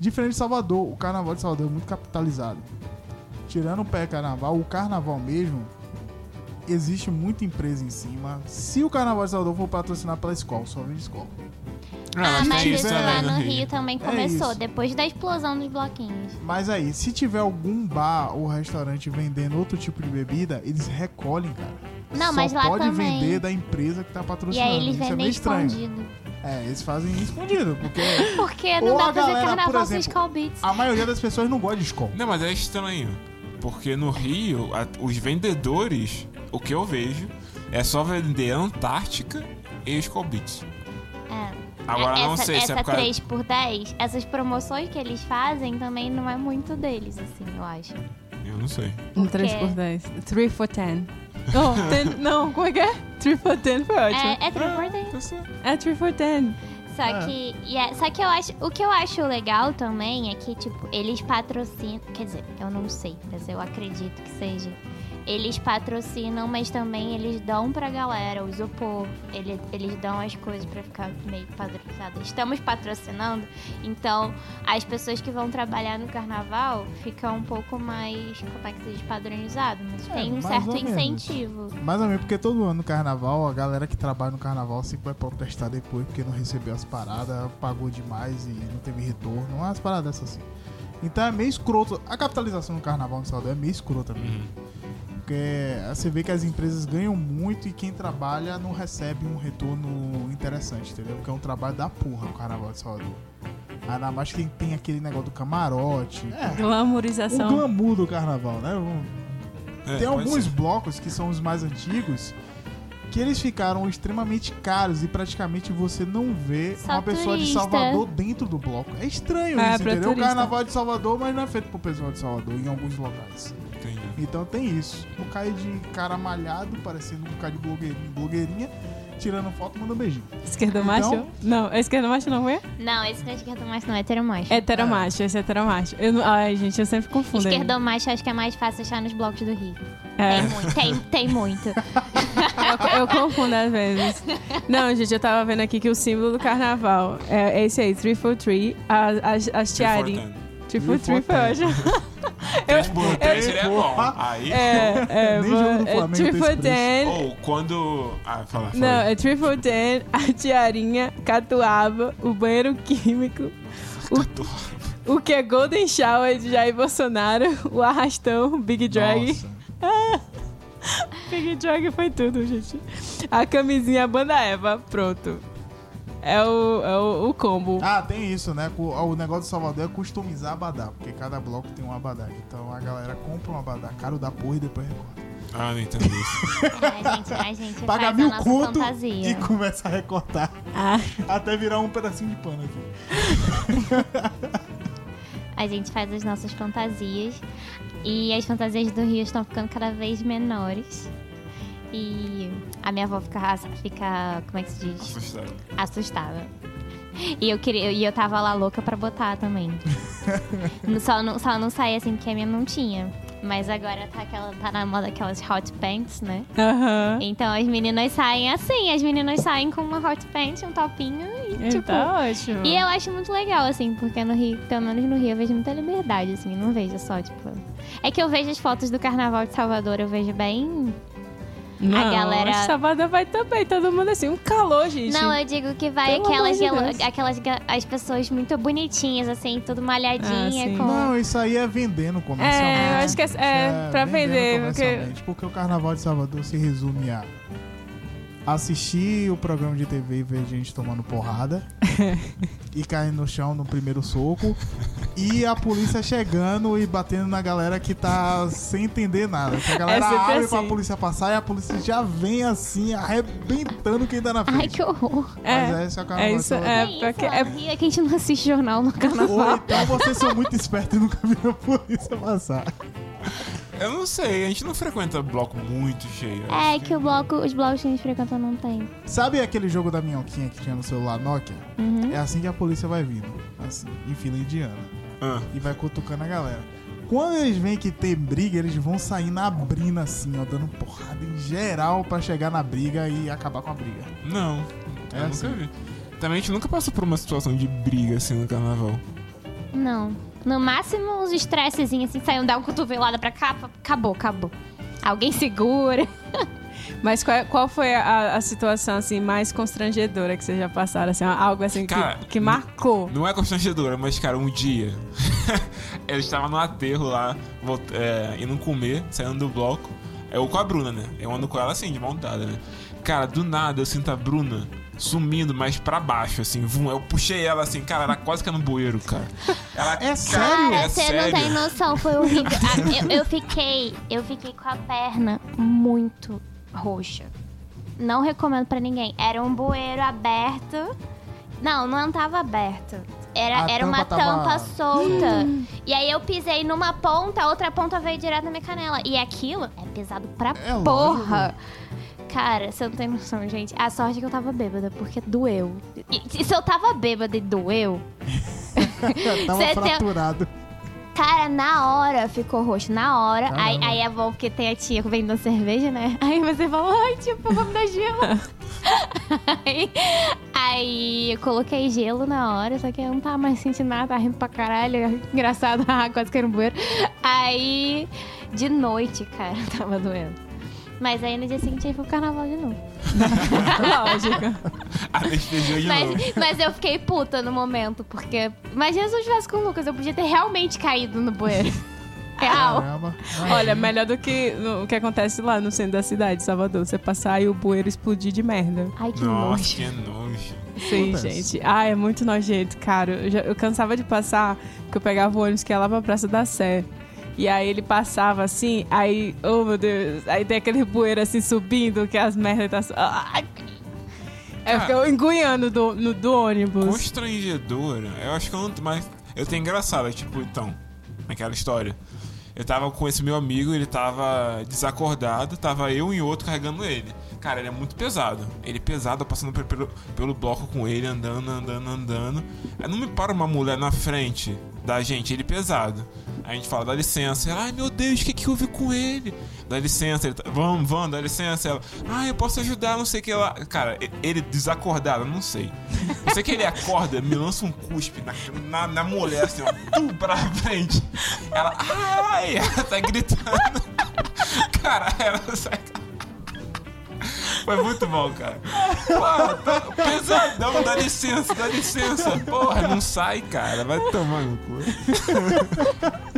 Diferente de Salvador, o carnaval de Salvador é muito capitalizado. Tirando o pé carnaval, o carnaval mesmo. Existe muita empresa em cima. Se o carnaval de Salvador for patrocinado pela escola, só vem de escola. Ah, mas mas tem isso lá no no Rio, Rio. também É começou, isso. depois da explosão dos bloquinhos. Mas aí, se tiver algum bar ou restaurante vendendo outro tipo de bebida, eles recolhem, cara. Não, Só mas lá pode também. vender da empresa que tá E patrocinando. aí eles Isso é vendem meio estranho. escondido. É, eles fazem escondido, porque Porque não Ou dá a pra fazer galera, por carnaval sem exemplo, Skull Beats. a maioria das pessoas não gosta de escola. Não, mas é estranho. Porque no Rio, a- os vendedores, o que eu vejo, é só vender Antártica e Skull Beats. É. Agora essa, não sei se é por causa... 3 por 10 essas promoções que eles fazem também não é muito deles, assim, eu acho. Eu não sei. Um Porque- 3 por 10. 3 for 10. Oh, 10 não, como é que é? 3 for 10 foi ótimo. É, é 3 por 10. Tá certo. É 3 for 10. Só É. que, yeah, só que eu acho, o que eu acho legal também é que, tipo, eles patrocinam, quer dizer, eu não sei, mas eu acredito que seja. Eles patrocinam, mas também eles dão pra galera o isopor, ele, eles dão as coisas pra ficar meio padronizado. Estamos patrocinando, então as pessoas que vão trabalhar no carnaval ficam um pouco mais, como é que se diz, padronizado, mas É, tem um certo incentivo. Mais ou menos porque todo ano no carnaval, a galera que trabalha no carnaval sempre vai protestar depois porque não recebeu as paradas, pagou demais e não teve retorno. Umas paradas assim. Então é meio escroto. A capitalização no carnaval no Salvador é meio escrota mesmo. Uhum. Porque você vê que as empresas ganham muito e quem trabalha não recebe um retorno interessante, entendeu? Porque é um trabalho da porra o carnaval de Salvador. Ainda mais que tem aquele negócio do camarote. É, o Glamorização. glamour do carnaval, né? Um- É, Tem alguns ser. blocos que são os mais antigos que eles ficaram extremamente caros e praticamente você não vê Só uma pessoa de. Salvador dentro do bloco. É estranho É, isso, entendeu? O turista. carnaval de Salvador, mas não é feito pro pessoal de Salvador em alguns locais. Então tem isso. Um bocado de cara malhado, parecendo um bocado de blogueirinha, blogueirinha tirando foto e mandando beijinho. Esquerdo Então- macho? Não, é esquerdo macho não é? Não, esse não é esquerdomacho, não, é heteromacho. Heteromacho, esse é heteromacho. Eu não- Ai, gente, eu sempre confundo. ele. Esquerdomacho acho que é mais fácil achar nos blocos do Rio. É. Tem muito, tem, tem muito. Eu, eu confundo às vezes. Não, gente, eu tava vendo aqui que o símbolo do carnaval é esse aí, 3 for 3. As, as, as tiarinhas. 3 for 3 foi ótimo. Três por três seria bom. Porra. Aí. É, é, Nem jogo do é Flamengo 3 tem esse preço. 10. Ou quando. Ah, fala, fala. Não, é 3 for 10, a tiarinha, catuaba, o banheiro químico, o que é Golden Shower de Jair Bolsonaro, o arrastão, Big Drag. Nossa. Big Drag foi tudo, gente. A camisinha, a banda Eva, pronto. É o, é o, o combo. Ah, tem isso, né? O, o negócio de Salvador é customizar abadá, porque cada bloco tem um abadá. Então a galera compra um abadá caro da porra e depois recorta. Ah, não entendo isso. A gente, a gente Paga faz mil conto fantasia. e começa a recortar. Ah, Até virar um pedacinho de pano aqui. A gente faz as nossas fantasias. E as fantasias do Rio estão ficando cada vez menores. E a minha avó fica, fica como é que se diz? Assustado. assustada. E eu queria, e eu tava lá louca pra botar também. só, não, só não saía assim porque a minha não tinha. Mas agora tá, aquela, tá na moda aquelas hot pants, né? aham. Então as meninas saem assim, as meninas saem com uma hot pant, um topinho e tipo. Tá ótimo. E eu acho muito legal, assim, porque no Rio, pelo menos no Rio, eu vejo muita liberdade, assim, não vejo só, tipo. É que eu vejo as fotos do carnaval de Salvador, eu vejo bem. Não, a galera. Salvador vai também, todo mundo assim, um calor, gente. Não, eu digo que vai Pelo aquelas, de aquelas as pessoas muito bonitinhas, assim, tudo malhadinha, Ah, com. Não, isso aí é vendendo comercialmente. É, eu acho que é- é pra vendendo vender, porque- porque o Carnaval de Salvador se resume a assistir o programa de TV e ver gente tomando porrada e caindo no chão no primeiro soco e a polícia chegando e batendo na galera que tá sem entender nada. Que a galera É abre pra assim. polícia passar e a polícia já vem assim, arrebentando quem tá na frente. Ai, que horror. É, Mas esse é o é de isso, é, É, porque é, ela ria que a gente não assiste jornal no Ou carnaval. então vocês são muito espertos e nunca viram a polícia passar. Eu não sei, a gente não frequenta bloco muito cheio. É que o bloco, os blocos que a gente frequenta não tem. Sabe aquele jogo da minhoquinha que tinha no celular Nokia? Uhum. É assim que a polícia vai vindo. Assim, em fila indiana. Ah, E vai cutucando a galera. Quando eles veem que tem briga, eles vão sair na brina, assim, ó, dando porrada em geral pra chegar na briga e acabar com a briga. não, É eu assim. nunca vi. Também a gente nunca passou por uma situação de briga assim no carnaval. Não. No máximo, uns estressezinhos assim, saiam dar uma cotovelada pra cá, acabou, acabou. Alguém segura. Mas qual, qual foi a, a situação assim mais constrangedora que vocês já passaram? Assim, algo assim que, Cara, que marcou? Não é constrangedora, mas, cara, um dia eu estava no aterro lá, é, indo comer, saindo do bloco. Eu com a Bruna, né? Eu ando com ela assim, de montada, né? Cara, do nada eu sinto a Bruna sumindo mais pra baixo, assim. Vum, eu puxei ela assim, cara, ela quase caiu no bueiro, cara. Ela, É sério? Cara, É você sério. não tem noção, foi horrível. Ah, eu, eu fiquei, eu fiquei com a perna muito roxa. Não recomendo pra ninguém. Era um bueiro aberto. Não, não tava aberto. Era, A era uma tampa tava- tampa solta. E aí eu pisei numa ponta, a outra ponta veio direto na minha canela. E aquilo é pesado pra É lógico. Cara, você não tem noção, gente. A sorte é que eu tava bêbada, porque doeu. E, se eu tava bêbada e doeu, Tava Cê tem- fraturado. Cara, na hora ficou roxo, na hora. Aí, aí é bom porque tem a tia vendendo cerveja, né? Aí você fala, ai, tipo, vamos dar gelo. aí, aí eu coloquei gelo na hora, só que eu não tava mais sentindo nada, tava rindo pra caralho. Engraçado, quase caiu no bueiro. Aí, de noite, cara, tava doendo. Mas aí no dia seguinte aí foi o carnaval de novo. Lógico. anestesiou de novo. Mas, mas eu fiquei puta no momento, porque. Imagina se eu estivesse com o Lucas, eu podia ter realmente caído no bueiro. Real. Caramba. Olha, melhor do que no- o que acontece lá no centro da cidade, de Salvador. Você passar e o bueiro explodir de merda. Ai, que Nossa, nojo. que nojo. Sim, Acontece. gente. Ah, é muito nojento, cara. Eu, já- eu cansava de passar, que eu pegava o ônibus que ia lá pra Praça da Sé. E aí ele passava assim, aí, oh meu Deus, aí tem aquele bueiro assim subindo, que as merdas tá. É, eu Cara. fico engunhando do, no, do ônibus. Constrangedora, eu acho que eu não. Mas eu tenho engraçado, tipo, então, aquela história. Eu tava com esse meu amigo, ele tava desacordado, tava eu e outro carregando ele. Cara, ele é muito pesado. Ele é pesado, passando pe- pelo, pelo bloco com ele, andando, andando, andando. Aí não me para uma mulher na frente da gente, ele é pesado. Aí a gente fala, dá licença. Ela, ai meu Deus, o que que houve com ele? Dá licença, ele tá, vamos, vamos, dá licença. Ela, ah, eu posso ajudar, não sei o que lá. Cara, ele desacordado, não sei. Eu sei que ele acorda, me lança um cuspe na, na, na mulher, assim, ó, tum, pra frente. Ela, ai, ela tá gritando. Cara, ela sai. Foi muito bom, cara. Porra, tá pesadão, dá licença, dá licença. Porra, não sai, cara. Vai tomar no cu.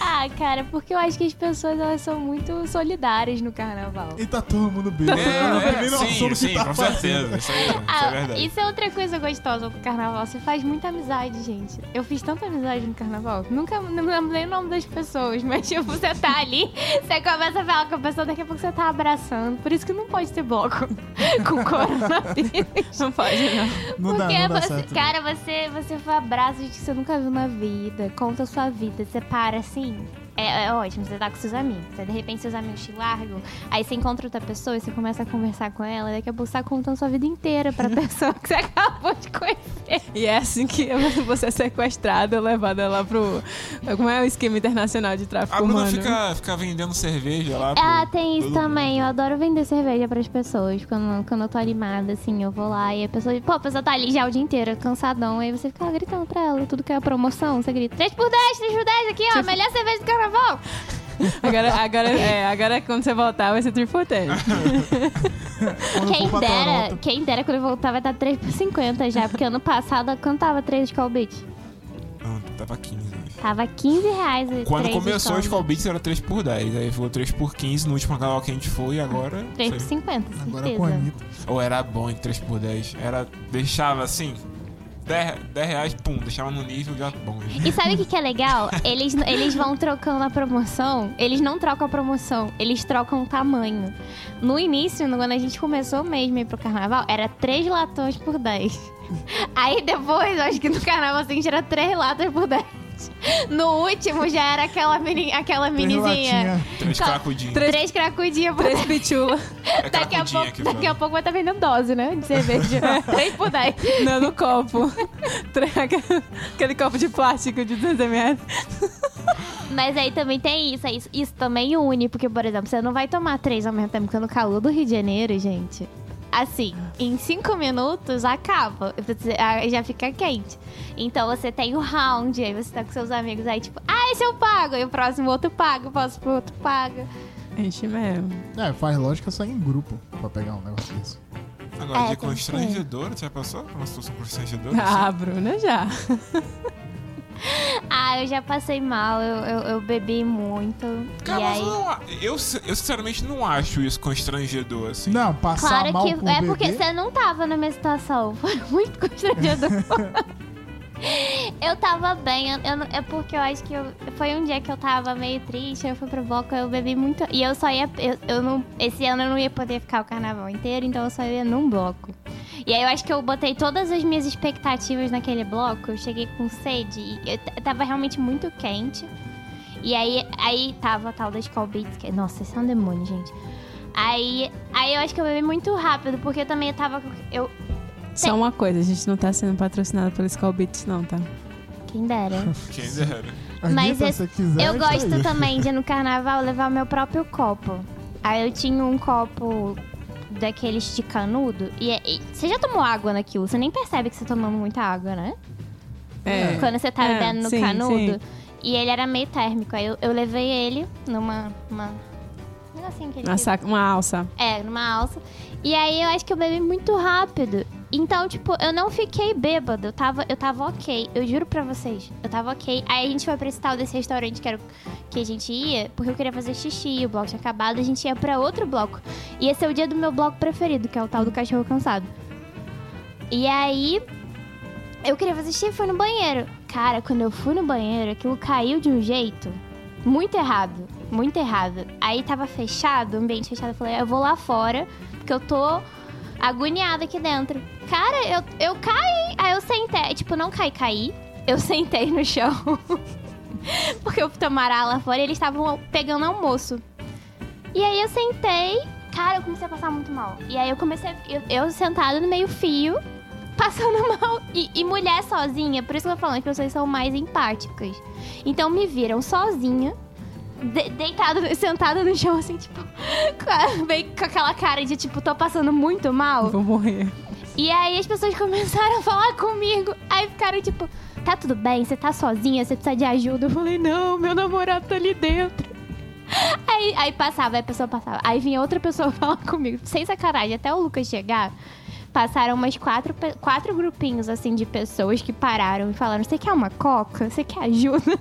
Ah, cara, porque eu acho que as pessoas elas são muito solidárias no carnaval. E tá todo mundo. É, não tem é, nem noção sim, sim, tá com certeza. Isso aí, isso é Ah, verdade. isso é outra coisa gostosa do carnaval. Você faz muita amizade, gente. Eu fiz tanta amizade no carnaval. Nunca não lembro nem o nome das pessoas, mas tipo, você tá ali, você começa a falar com a pessoa, daqui a pouco você tá abraçando. Por isso que não pode ter bloco com coronavírus. Não pode, não. Não dá, Porque não dá você, certo. cara, você, você foi abraço gente que você nunca viu na vida, conta a sua vida, você para assim. morning. É, é ótimo, você tá com seus amigos. Aí, de repente, seus amigos te largam. Aí você encontra outra pessoa e você começa a conversar com ela. Daqui a pouco você tá contando sua vida inteira pra pessoa que você acabou de conhecer. E é assim que você é sequestrado ou levado lá pro. Como é o esquema internacional de tráfico A Bruna humano? fica, fica vendendo cerveja lá. pro- Ah, tem isso também. Eu adoro vender cerveja pras pessoas. Quando, quando eu tô animada, assim, eu vou lá e a pessoa. Pô, a pessoa tá ali já o dia inteiro, cansadão. Aí você fica gritando pra ela. Tudo que é promoção, você grita: 3 por 10, 3 por 10 aqui, ó. Melhor cerveja do carnaval. Agora, agora, é, agora quando você voltar vai ser 3 por 10. Quando eu Quem dera, quem dera quando eu voltar vai estar 3 por 50 já, porque ano passado quanto tava 3 de Call Beach? Não, tava 15. né? Tava 15 reais o Quando 3 começou de os Call Beats era 3 por 10. Aí ficou 3 por 15 no último canal que a gente foi e agora. 3 por sei. 50, agora certeza. com a Anitta. Ou era bom em 3 por 10. Era. Deixava assim. 10, 10 reais, pum, deixava no nível já bom. E sabe o que, que é legal? Eles, eles vão trocando a promoção. Eles não trocam a promoção, eles trocam o tamanho. No início, quando a gente começou mesmo a ir pro carnaval, era 3 latões por 10. Aí depois, acho que no carnaval assim, era 3 latas por 10. No último já era aquela, mini, aquela Três minizinha. latinha. 3 Qual- cracudinhos. Três- 3 cracudinhas por 3 pitula. É Daqui a, pouco, daqui a pouco vai estar vendendo dose, né? De cerveja. 3 por 10. Não, no copo. Três- Aquele copo de plástico de 200ml. Mas aí também tem isso, é isso. Isso também une, porque, por exemplo, você não vai tomar três ao mesmo tempo, porque no calor do Rio de Janeiro, gente. Assim, em cinco minutos acaba. Ah, Já fica quente. Então você tem o round, aí você tá com seus amigos aí, tipo, ah, esse eu pago. Aí o próximo outro paga, o próximo outro paga. Enche mesmo. É, faz lógica sair em grupo pra pegar um negócio desse. Agora, É, de constrangedor, você já passou por uma situação constrangedora? Ah, Bruna, já. Ah, eu já passei mal, eu, eu, eu bebi muito. Cara, e mas aí. eu, não eu, eu sinceramente não acho isso constrangedor, assim. Não, passar Claro mal que por é beber... porque você não tava na minha situação. Foi muito constrangedor. eu tava bem, eu, eu é porque eu acho que eu- foi um dia que eu tava meio triste, eu fui pro bloco, eu bebi muito. E eu só ia. Eu, eu não, esse ano eu não ia poder ficar o carnaval inteiro, então eu só ia num bloco. E aí eu acho que eu botei todas as minhas expectativas naquele bloco, eu cheguei com sede, e eu tava realmente muito quente. E aí, aí tava a tal da Skull Beats, que, nossa, esse é um demônio, gente. Aí, aí eu acho que eu bebi muito rápido, porque eu também tava. Eu, Só uma coisa, a gente não tá sendo patrocinado pelo Skull Beats, não, tá? quem dera. Quem dera. Mas Anitta, eu- quiser, Eu está gosto aí. também de no carnaval levar o meu próprio copo. Aí eu tinha um copo daqueles de canudo. E, é- e- você já tomou água naquilo? Você nem percebe que você tomando muita água, né? É. Quando você tá É, no sim, canudo. sim. E ele era meio térmico. Aí eu, eu levei ele numa. Uma, um negocinho que ele Uma, saca, uma alça. É, numa alça. E aí eu acho que eu bebi muito rápido. Então, tipo, eu não fiquei bêbado. Eu tava, eu tava ok. Eu juro pra vocês. Eu tava ok. Aí a gente foi pra esse tal desse restaurante que, era, que a gente ia, porque eu queria fazer xixi. O bloco tinha acabado. A gente ia pra outro bloco. E esse é o dia do meu bloco preferido, que é o tal do cachorro cansado. E aí. Eu queria fazer xixi e fui no banheiro. Cara, quando eu fui no banheiro, aquilo caiu de um jeito muito errado. Muito errado. Aí tava fechado, o ambiente fechado. Eu falei, eu vou lá fora, porque eu tô agoniada aqui dentro. Cara, eu, eu caí. Aí eu sentei. Tipo, não caí, caí. Eu sentei no chão. porque eu fui tomar ar lá fora e eles estavam pegando almoço. E aí eu sentei. Cara, eu comecei a passar muito mal. E aí eu comecei. Eu, eu sentada no meio fio, passando mal. E, e mulher sozinha, por isso que eu tô falando que vocês são mais empáticas. Então me viram sozinha, de, deitada, sentada no chão, assim, tipo, bem com aquela cara de tipo, tô passando muito mal. Vou morrer. E aí as pessoas começaram a falar comigo. Aí ficaram tipo, tá tudo bem? Você tá sozinha? Você precisa de ajuda? Eu falei, não, meu namorado tá ali dentro. Aí, aí passava, aí a pessoa passava. Aí vinha outra pessoa falar comigo. Sem sacanagem, até o Lucas chegar, passaram umas quatro, quatro grupinhos assim de pessoas que pararam e falaram: Você quer uma coca? Você quer ajuda?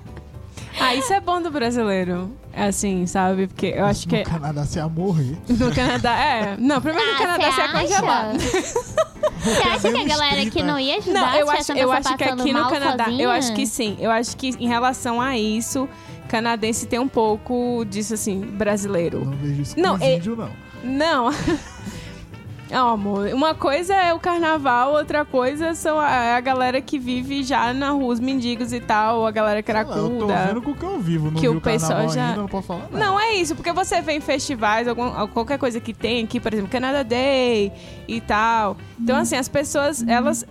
Ah, isso é bom do brasileiro. Assim, sabe? Porque eu acho que No Canadá você ia morrer. no Canadá. É. Não, primeiro no Ah, Canadá você é congelado. Você acha que a galera 30. que não ia ajudar Não, eu acho, eu acho que aqui no Canadá, sozinha? eu acho que sim. Eu acho que em relação a isso, canadense tem um pouco disso assim, brasileiro. Não vejo isso Não, com é- índio, não. Não. Não, amor. Uma coisa é o carnaval, outra coisa são a, a galera que vive já na rua, os mendigos e tal, a galera Eu tô cracuda. vendo com o que eu vivo. Não Que vi o pessoal carnaval já- ainda, não posso falar nada. Não, é isso, porque você vê em festivais, algum- qualquer coisa que tem aqui, por exemplo, Canada Day e tal. Então, assim, as pessoas, elas.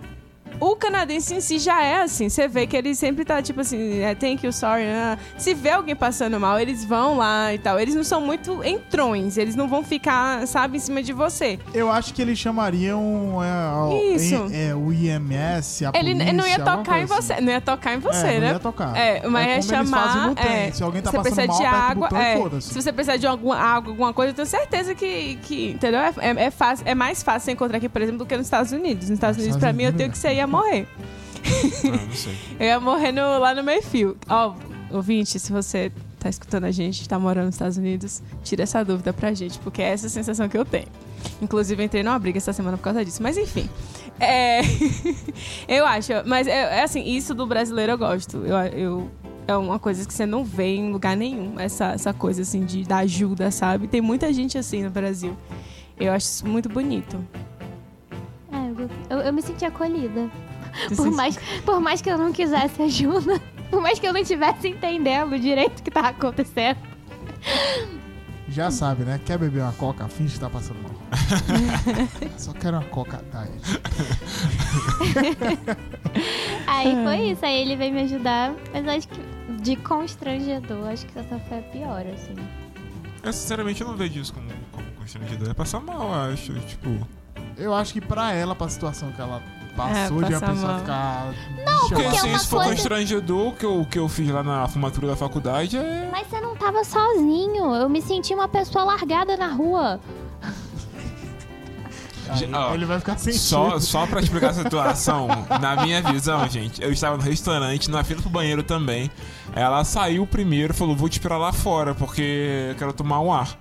O canadense em si já é assim. Você vê que ele sempre tá tipo assim, é, thank you, sorry. ah. Se vê alguém passando mal, eles vão lá e tal. Eles não são muito entrões, eles não vão ficar, sabe, em cima de você. Eu acho que eles chamariam é, Isso, isso. É, o IMS, a Ele polícia, não ia tocar em você, assim. não ia tocar em você, é, não né? ia tocar. É, mas é ia chamar. é, Se alguém tá passando precisa mal, de água. botão é, se você precisar de alguma água, alguma coisa, eu tenho certeza que. que entendeu? É, é, é fácil, é mais fácil você encontrar aqui, por exemplo, do que nos Estados Unidos. Nos Estados Unidos, Estados pra mim, eu tenho é. que ia morrer. Ah, não sei. Eu ia morrer no- lá no meio-fio. Ó, ouvinte, se você tá escutando a gente, tá morando nos Estados Unidos, tira essa dúvida pra gente, porque é essa a sensação que eu tenho. Inclusive, entrei numa briga essa semana por causa disso. Mas enfim. É... eu acho. Mas é, é assim, isso do brasileiro eu gosto. Eu, eu- é uma coisa que você não vê em lugar nenhum. Essa, essa coisa assim de dar ajuda, sabe? Tem muita gente assim no Brasil. Eu acho isso muito bonito. É, eu, eu- eu me senti acolhida. Você Por sente- mais, por mais que eu não quisesse ajuda. Por mais que eu não estivesse entendendo direito o que tava acontecendo. Já sabe, né? Quer beber uma coca? Finge que tá passando mal. Só quero uma coca diet. Aí foi isso. Aí ele veio me ajudar. Mas acho que de constrangedor, acho que essa foi a pior, assim. Eu sinceramente não vejo isso como, como constrangedor. É passar mal, eu acho. Tipo. Eu acho que pra ela, pra situação que ela passou É, de a pessoa mal. ficar. Porque porque é assim, uma se for coisa- constrangedor, o que eu, o que eu fiz lá na formatura da faculdade é. Mas você não tava sozinho. Eu me senti uma pessoa largada na rua. Aí ele vai ficar sentindo. Só, só pra explicar a situação, na minha visão, gente, eu estava no restaurante, na fila pro banheiro também. Ela saiu primeiro, falou: Vou te esperar lá fora, porque eu quero tomar um ar.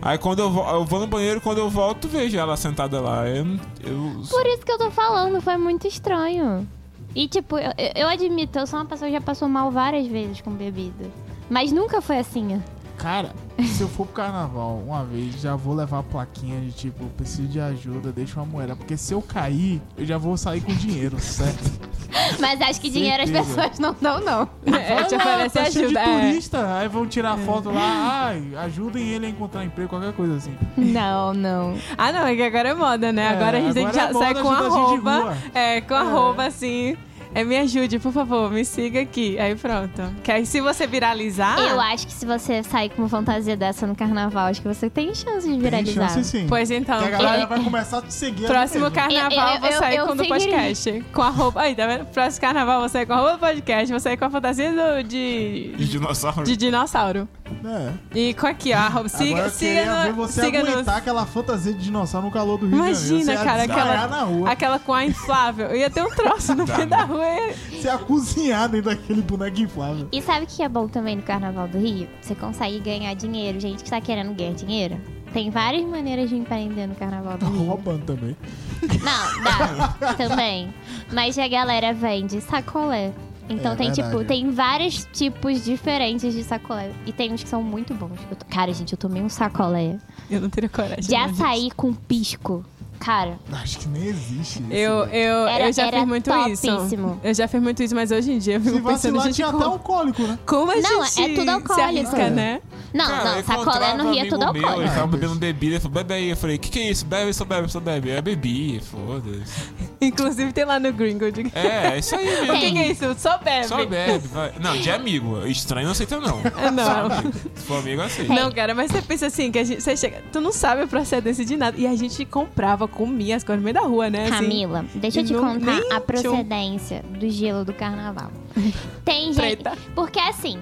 Aí quando eu, eu vou no banheiro, quando eu volto, vejo ela sentada lá. Eu, eu, Por isso que eu tô falando, foi muito estranho. E tipo, eu, eu admito, eu sou uma pessoa que já passou mal várias vezes com bebida. Mas nunca foi assim. Cara, se eu for pro carnaval uma vez, já vou levar a plaquinha de tipo, preciso de ajuda, deixa uma moeda. Porque se eu cair, eu já vou sair com dinheiro, certo? Mas acho que dinheiro as Certeza. pessoas não dão, não. É, te oferece tá cheio de ajuda. é. turista, aí vão tirar foto lá, ai, ajudem ele a encontrar emprego, qualquer coisa assim. Não, não. Ah, não, é que agora é moda, né? É, agora a gente tem que agora é sair moda com ajudar gente de arroba. rua. É, com arroba assim. É, me ajude, por favor, me siga aqui. Aí pronto. Que aí se você viralizar. Eu acho que se você sair com uma fantasia dessa no carnaval, acho que você tem chance de Tem viralizar. chance sim. Pois então. Porque a galera vai começar a te seguir Próximo carnaval Eu- eu- eu sair eu com o do podcast. Com a roupa. Aí, tá vendo? Próximo carnaval vou sair com a roupa do podcast. Vou sair com a fantasia do, de. de dinossauro. De dinossauro. É. E com aqui, ó. a roupa- Siga, Agora eu siga, queria ver no, você siga aguentar aquela fantasia de dinossauro no calor do Rio Imagina, de cara, aquela- na rua. Aquela com a inflável. Eu ia ter um troço no meio da rua. Você ia cozinhar dentro daquele boneco inflável. E sabe o que é bom também no Carnaval do Rio? Você consegue ganhar dinheiro. Gente que tá querendo ganhar dinheiro. Tem várias maneiras de empreender no Carnaval do Tá Rio. roubando também. Não, dá. também. Mas a galera vende sacolé. Então É tem, verdade. tipo, tem vários tipos diferentes de sacolé. E tem uns que são muito bons. Eu tô- Cara, gente, eu tomei um sacolé Eu não teria coragem. de açaí com pisco. Cara, Acho que nem existe isso. Eu, eu, Era- eu já fiz muito topíssimo. isso. Eu já fiz muito isso, mas hoje em dia eu Se fico pensando, vacilar, gente, tinha como, até alcoólico, né? como a Não, gente é tudo se alcoólico. arrisca, É. né? não, Cara, não, eu sacolé encontrava no Rio é tudo meu, alcoólico. Ele tava bebendo bebida, ele falou, bebe aí. Eu falei, que que é isso? Bebe, só bebe, só bebe. É bebi, foda-se. Inclusive tem lá no Gringo. De... É, é isso aí O mesmo. que, que é isso? Só bebe. Só bebe, vai. Não, de amigo. Estranho não aceita, não. É, não. Se for amigo, aceita. Não, cara, mas você pensa assim, que a gente, você chega, tu não sabe a procedência de nada. E a gente comprava, comia as coisas no meio da rua, né? assim. Camila, deixa eu te não- contar a um- procedência do gelo do carnaval. Tem gente. Porque assim,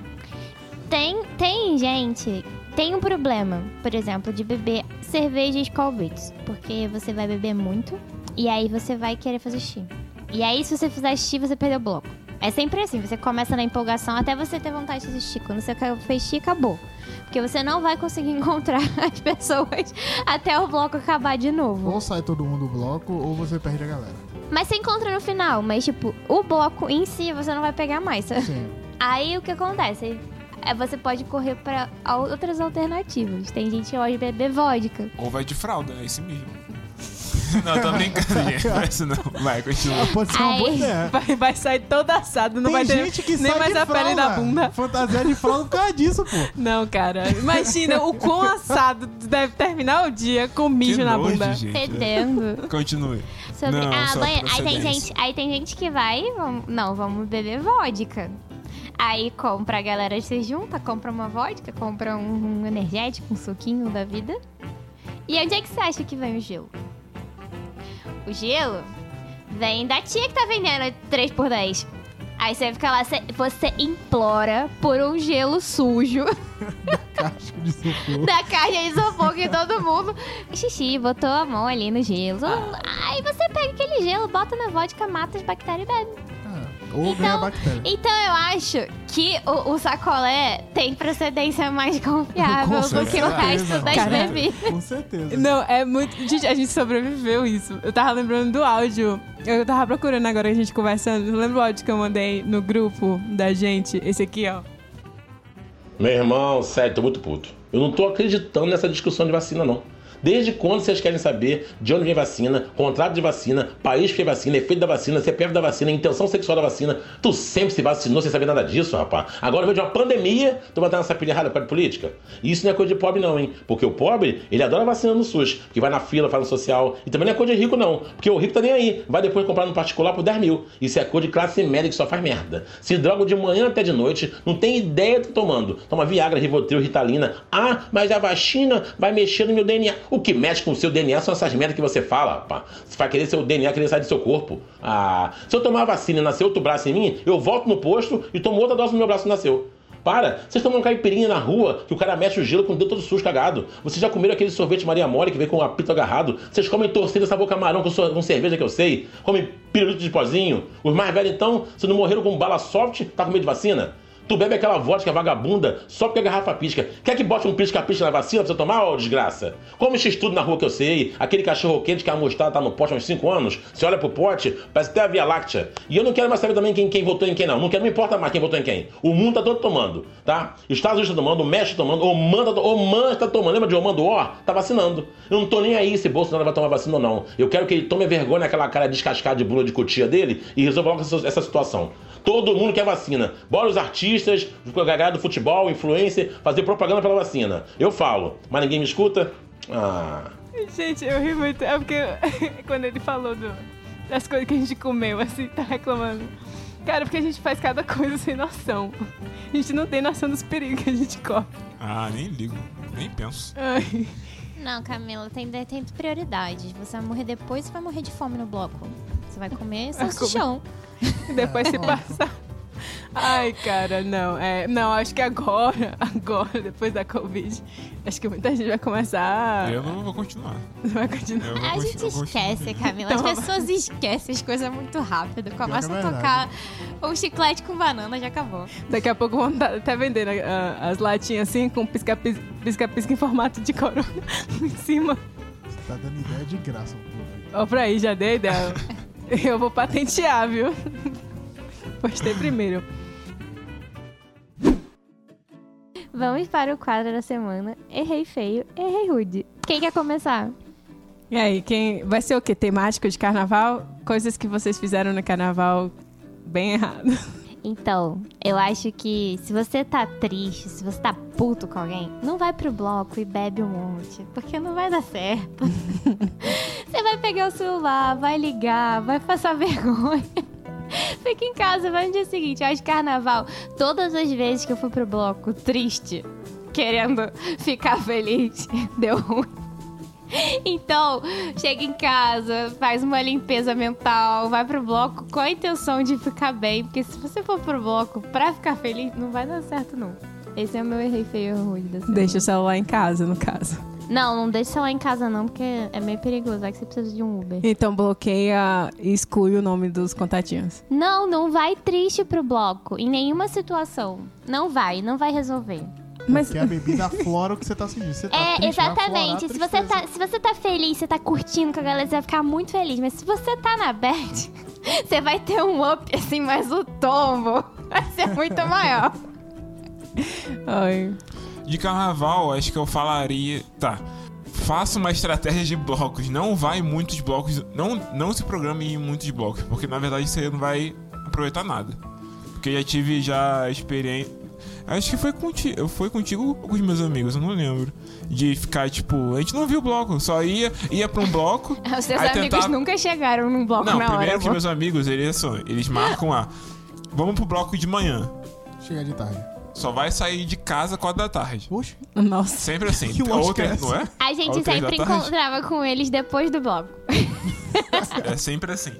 tem, tem gente. Tem um problema, por exemplo, de beber cerveja Skull Beats. Porque você vai beber muito e aí você vai querer fazer xixi. E aí, se você fizer xixi, você perdeu o bloco. É sempre assim, você começa na empolgação até você ter vontade de xixi. Quando você fez xixi, acabou. Porque você não vai conseguir encontrar as pessoas até o bloco acabar de novo. Ou sai todo mundo do bloco, ou você perde a galera. Mas você encontra no final, mas tipo, o bloco em si você não vai pegar mais. Sim. Aí o que acontece? É, você pode correr pra al- outras alternativas. Tem gente que gosta de beber vodka. Ou vai de fralda, é isso mesmo. Não, tô brincando, gente. Não é isso não. Vai, continua. Pode ser uma boa ideia. Vai, vai sair todo assado, não Tem vai ter gente que nem sai mais de a pele fralda. da bunda. Fantasia de fralda por causa disso, pô. Não, cara. Imagina o quão assado tu deve terminar o dia com mijo Que na nojo, bunda. gente. Fedendo. Continue. Sobre... Não, ah, só aí, tem procedência. gente, aí tem gente que vai, vamos... não, vamos beber vodka. Aí compra, a galera se junta, compra uma vodka, compra um, um energético, um suquinho da vida. E onde é que você acha que vem o gelo? O gelo Vem da tia que tá vendendo 3 por 10. Aí você fica lá, você, implora por um gelo sujo Caixa de isopor. da caixa de isopor que todo mundo. Xixi, botou a mão ali no gelo. Aí você pega aquele gelo, bota na vodka, mata as bactérias e bebe. Ou Então- ganha bactéria. Então eu acho que o, o sacolé tem procedência mais confiável do que o resto das Cara. bebidas. Com certeza. Não, é muito. Gente, a gente sobreviveu isso. Eu tava lembrando do áudio. Eu tava procurando agora a gente conversando. Lembra o áudio que eu mandei no grupo da gente? Esse aqui, ó. Meu irmão, sério, tô muito puto. Eu não tô acreditando nessa discussão de vacina, não. Desde quando vocês querem saber de onde vem vacina, contrato de vacina, país que fez vacina, efeito da vacina, CPF da vacina, intenção sexual da vacina? Tu sempre se vacinou sem saber nada disso, rapaz. Agora veio de uma pandemia, tu vai dar essa pilha errada para política? Isso não é coisa de pobre, não, hein? Porque o pobre, ele adora vacina no SUS, porque vai na fila, faz no social. E também não é coisa de rico, não. Porque o rico tá nem aí. Vai depois comprar no particular por 10 mil. Isso é coisa de classe média que só faz merda. Se droga de manhã até de noite, não tem ideia do que tá tomando. Toma Viagra, Rivotril, Ritalina. Ah, mas a vacina vai mexer no meu DNA. O que mexe com o seu DNA são essas merdas que você fala, pá. Você vai querer seu DNA querer sair do seu corpo. Ah, se eu tomar a vacina e nascer outro braço em mim, eu volto no posto e tomo outra dose no meu braço que nasceu. Para! Vocês tomam caipirinha na rua que o cara mexe o gelo com o dedo todo sujo cagado. Vocês já comeram aquele sorvete Maria Mole que vem com o apito agarrado? Vocês comem torcida sabor camarão com, com cerveja que eu sei? Comem pirulito de pozinho? Os mais velhos então, se não morreram com bala soft, tá com medo de vacina? Tu bebe aquela vodka vagabunda só porque a garrafa pisca. Quer que bote um pisca-pisca na vacina pra você tomar, ô desgraça? Come x tudo na rua que eu sei. Aquele cachorro quente que a mostarda tá no pote há uns 5 anos. Você olha pro pote, parece até a Via Láctea. E eu não quero mais saber também quem, quem votou em quem, não. Não quero, não importa mais quem votou em quem. O mundo tá todo tomando, tá? Estados Unidos tá tomando, o México tá tomando, o Manda, o Man tá tomando. Lembra de Omando Ó? Tá vacinando. Eu não tô nem aí se Bolsonaro vai tomar vacina ou não. Eu quero que ele tome vergonha naquela cara descascada de bula de cutia dele e resolva essa, essa situação. Todo mundo quer vacina. Bora os artistas, a galera do futebol, influencer, fazer propaganda pela vacina. Eu falo, mas ninguém me escuta? Ah. Gente, eu ri muito. É porque quando ele falou do- das coisas que a gente comeu, assim, tá reclamando. Cara, porque a gente faz cada coisa sem noção. A gente não tem noção dos perigos que a gente corre. Ah, nem ligo. Nem penso. Ai. Não, Camila, tem, tem prioridades. Você vai morrer depois e vai morrer de fome no bloco. Você vai comer salsichão. Depois se passar. Ai, cara, não. É, não, acho que agora, agora, depois da Covid, acho que muita gente vai começar. Eu não vou continuar. Vai continuar. Eu vou A continu- gente esquece, Camila. Então, As pessoas esquecem as coisas muito rápido. Começa é a tocar o chiclete com banana, já acabou. Daqui a pouco vão tá até vendendo ah, as latinhas assim, com pisca-pisca em formato de corona em cima. Você tá dando ideia de graça. pô. Ó, pra aí, já dei ideia. Eu vou patentear, viu? Postei primeiro. Vamos para o quadro da semana. Errei feio, errei rude. Quem quer começar? E aí, quem vai ser o quê? Temático de carnaval? Coisas que vocês fizeram no carnaval bem errado. Então, eu acho que se você tá triste, se você tá puto com alguém, não vai pro bloco e bebe um monte, porque não vai dar certo. você vai pegar o celular, vai ligar, vai passar vergonha. Fica em casa, vai no dia seguinte. Acho carnaval, todas as vezes que eu fui pro bloco triste, querendo ficar feliz, deu ruim. Então, chega em casa, faz uma limpeza mental, vai pro bloco com a intenção de ficar bem, porque se você for pro bloco pra ficar feliz, não vai dar certo, não. Esse é o meu errei feio da semana. Deixa o celular em casa, no caso. Não, não deixa lá em casa não, porque é meio perigoso, vai que você precisa de um Uber. Então bloqueia e exclui o nome dos contatinhos. Não, não vai triste pro bloco, em nenhuma situação. Não vai, não vai resolver. Mas Porque a bebida aflora o que você tá sentindo. Você tá É, triste, exatamente. Se você, tá, se você tá feliz, você tá curtindo com a galera, você vai ficar muito feliz. Mas se você tá na bad, você vai ter um up, assim, mas o tombo vai ser muito maior. Ai. De carnaval, acho que eu falaria. Tá. Faça uma estratégia de blocos. Não vai em muitos blocos. Não, não se programe em muitos blocos. Porque na verdade você não vai aproveitar nada. Porque eu já tive já experiência. Acho que foi contigo, foi contigo com os meus amigos, eu não lembro. De ficar, tipo, a gente não viu o bloco, só ia, ia pra um bloco. Os seus amigos tentava- nunca chegaram num bloco Não, na primeiro hora. que meus amigos, eles são, eles marcam a. Vamos pro bloco de manhã. Chega de tarde. Só vai sair de casa 4 da tarde. Poxa, Nossa. Sempre assim. Que Outra, é não é? A gente Ou sempre encontrava com eles depois do bloco. É sempre assim.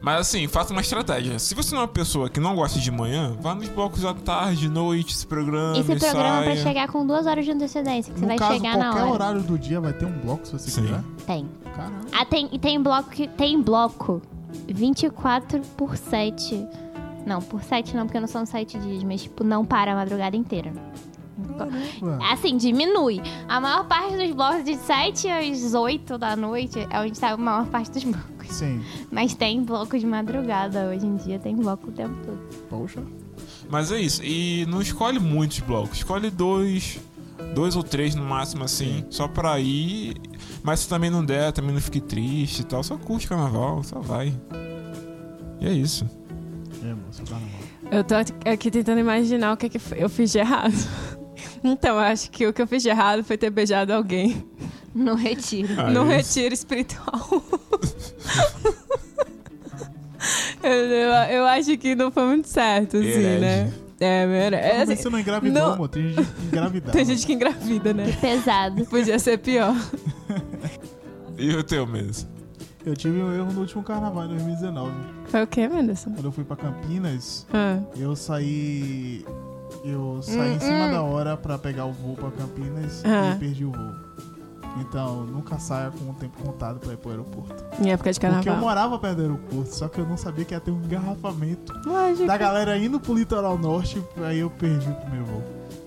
Mas assim, faça uma estratégia. Se você não é uma pessoa que não gosta de manhã, vá nos blocos à tarde, noite, se programa. E se programa pra saia. chegar com duas horas de antecedência, que você No vai caso, chegar na qualquer hora. horário do dia vai ter um bloco se você Sim. quiser. Tem. Caramba. Ah, tem, e tem bloco que. Tem bloco 24 por 7. Não, por 7 não, porque não são 7 dias, mas tipo, não para a madrugada inteira. Caramba. Assim, diminui. A maior parte dos blocos de 7 às 8 da noite é onde tá a maior parte dos blocos. Sim. Mas tem bloco de madrugada. Hoje em dia tem bloco o tempo todo. Poxa. Mas é isso. E não escolhe muitos blocos. Escolhe dois. Dois ou três no máximo, assim. Só pra ir. Mas se também não der, também não fique triste e tal. Só curte carnaval, só vai. E é isso. É, carnaval. Eu tô aqui tentando imaginar o que, que eu fiz de errado. Então, eu acho que o que eu fiz de errado foi ter beijado alguém No retiro. Ah, no é retiro espiritual. eu, eu, eu acho que não foi muito certo, assim, Herege. né? É, mere- é, Mas assim, você não engravidou, não- amor. Tem gente que engravidava. Tem gente que engravida, né? Pesado. Podia ser pior. E o teu mesmo? Eu tive um erro no último carnaval, em 2019. Foi o quê, Menderson? Quando eu fui pra Campinas, Ah, eu saí. Eu saí em cima da hora pra pegar o voo pra Campinas Ah. e perdi o voo. Então, nunca saia com o tempo contado pra ir pro aeroporto. em época de Porque eu carnaval. morava perto do aeroporto, só que eu não sabia que ia ter um engarrafamento Lógico. da galera indo pro litoral norte, aí eu perdi o primeiro voo.